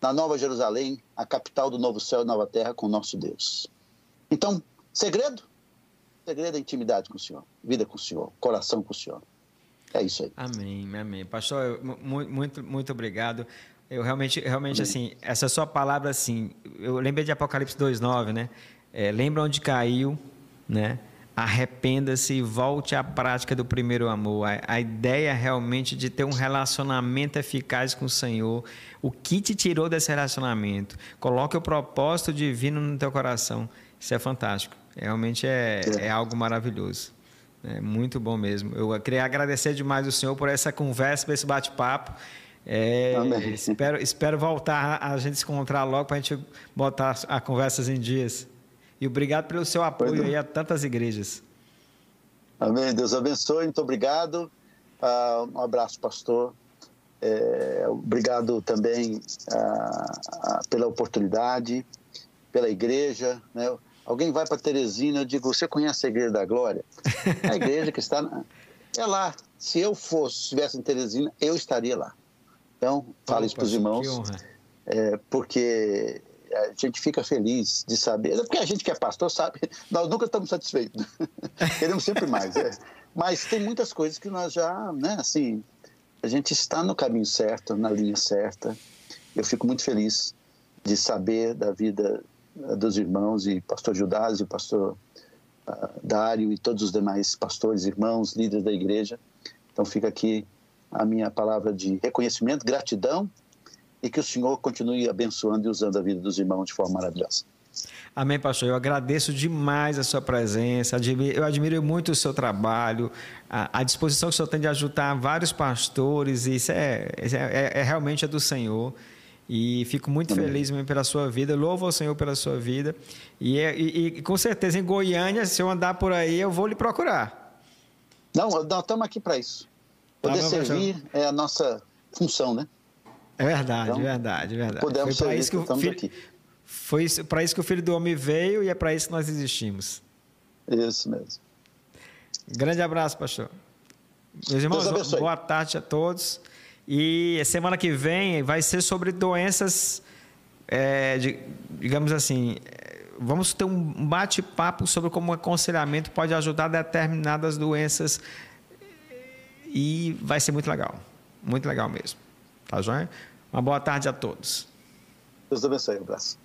Speaker 2: na Nova Jerusalém, a capital do novo céu e nova terra, com o nosso Deus. Então, segredo? Segredo é intimidade com o Senhor, vida com o Senhor, coração com o Senhor. É isso aí.
Speaker 1: Amém, amém. Pastor, muito, muito obrigado. Eu realmente, realmente assim, essa sua palavra, assim, eu lembrei de Apocalipse 2,9, né? É, lembra onde caiu, né? Arrependa-se e volte à prática do primeiro amor. A, a, ideia realmente de ter um relacionamento eficaz com o Senhor. O que te tirou desse relacionamento? Coloque o propósito divino no teu coração. Isso é fantástico. Realmente é, é. é algo maravilhoso. É muito bom mesmo. Eu queria agradecer demais o senhor por essa conversa, por esse bate-papo. É, espero, espero voltar a gente se encontrar logo para a gente botar a conversas em dias. E obrigado pelo seu apoio aí a tantas igrejas.
Speaker 2: Amém. Deus abençoe. Muito obrigado. Uh, um abraço, pastor. É, obrigado também uh, pela oportunidade, pela igreja. Né? Alguém vai para Teresina, eu digo, você conhece a Igreja da Glória? A igreja que está na... é lá. Se eu fosse, estivesse em Teresina, eu estaria lá. Então, fale isso para os irmãos. É, porque a gente fica feliz de saber. Porque a gente que é pastor sabe, nós nunca estamos satisfeitos. Queremos sempre mais. É. Mas tem muitas coisas que nós já, né, assim, a gente está no caminho certo, na linha certa. Eu fico muito feliz de saber da vida eh, dos irmãos e pastor Judas e pastor uh, Dário e todos os demais pastores, irmãos, líderes da igreja. Então fica aqui a minha palavra de reconhecimento, gratidão e que o Senhor continue abençoando e usando a vida dos irmãos de forma maravilhosa.
Speaker 1: Amém, pastor. Eu agradeço demais a sua presença, eu admiro muito o seu trabalho, a, disposição que o senhor tem de ajudar vários pastores, isso é, é, é, é realmente é do Senhor. E fico muito Amém. feliz mesmo pela sua vida. Louvo ao Senhor pela sua vida. E, é, e, e, com certeza em Goiânia, se eu andar por aí, eu vou lhe procurar.
Speaker 2: Não, nós estamos aqui para isso. Poder tá servir é a nossa função, né?
Speaker 1: É verdade, então, verdade, verdade. Podemos foi servir, isso que estamos filho, aqui. Foi para isso que o Filho do Homem veio e é para isso que nós existimos.
Speaker 2: Isso mesmo.
Speaker 1: Grande abraço, pastor. Meus irmãos, boa tarde a todos. E semana que vem vai ser sobre doenças, é, de, digamos assim, vamos ter um bate-papo sobre como o aconselhamento pode ajudar determinadas doenças e vai ser muito legal, muito legal mesmo. Tá joia? Uma boa tarde a todos.
Speaker 2: Deus abençoe, um abraço.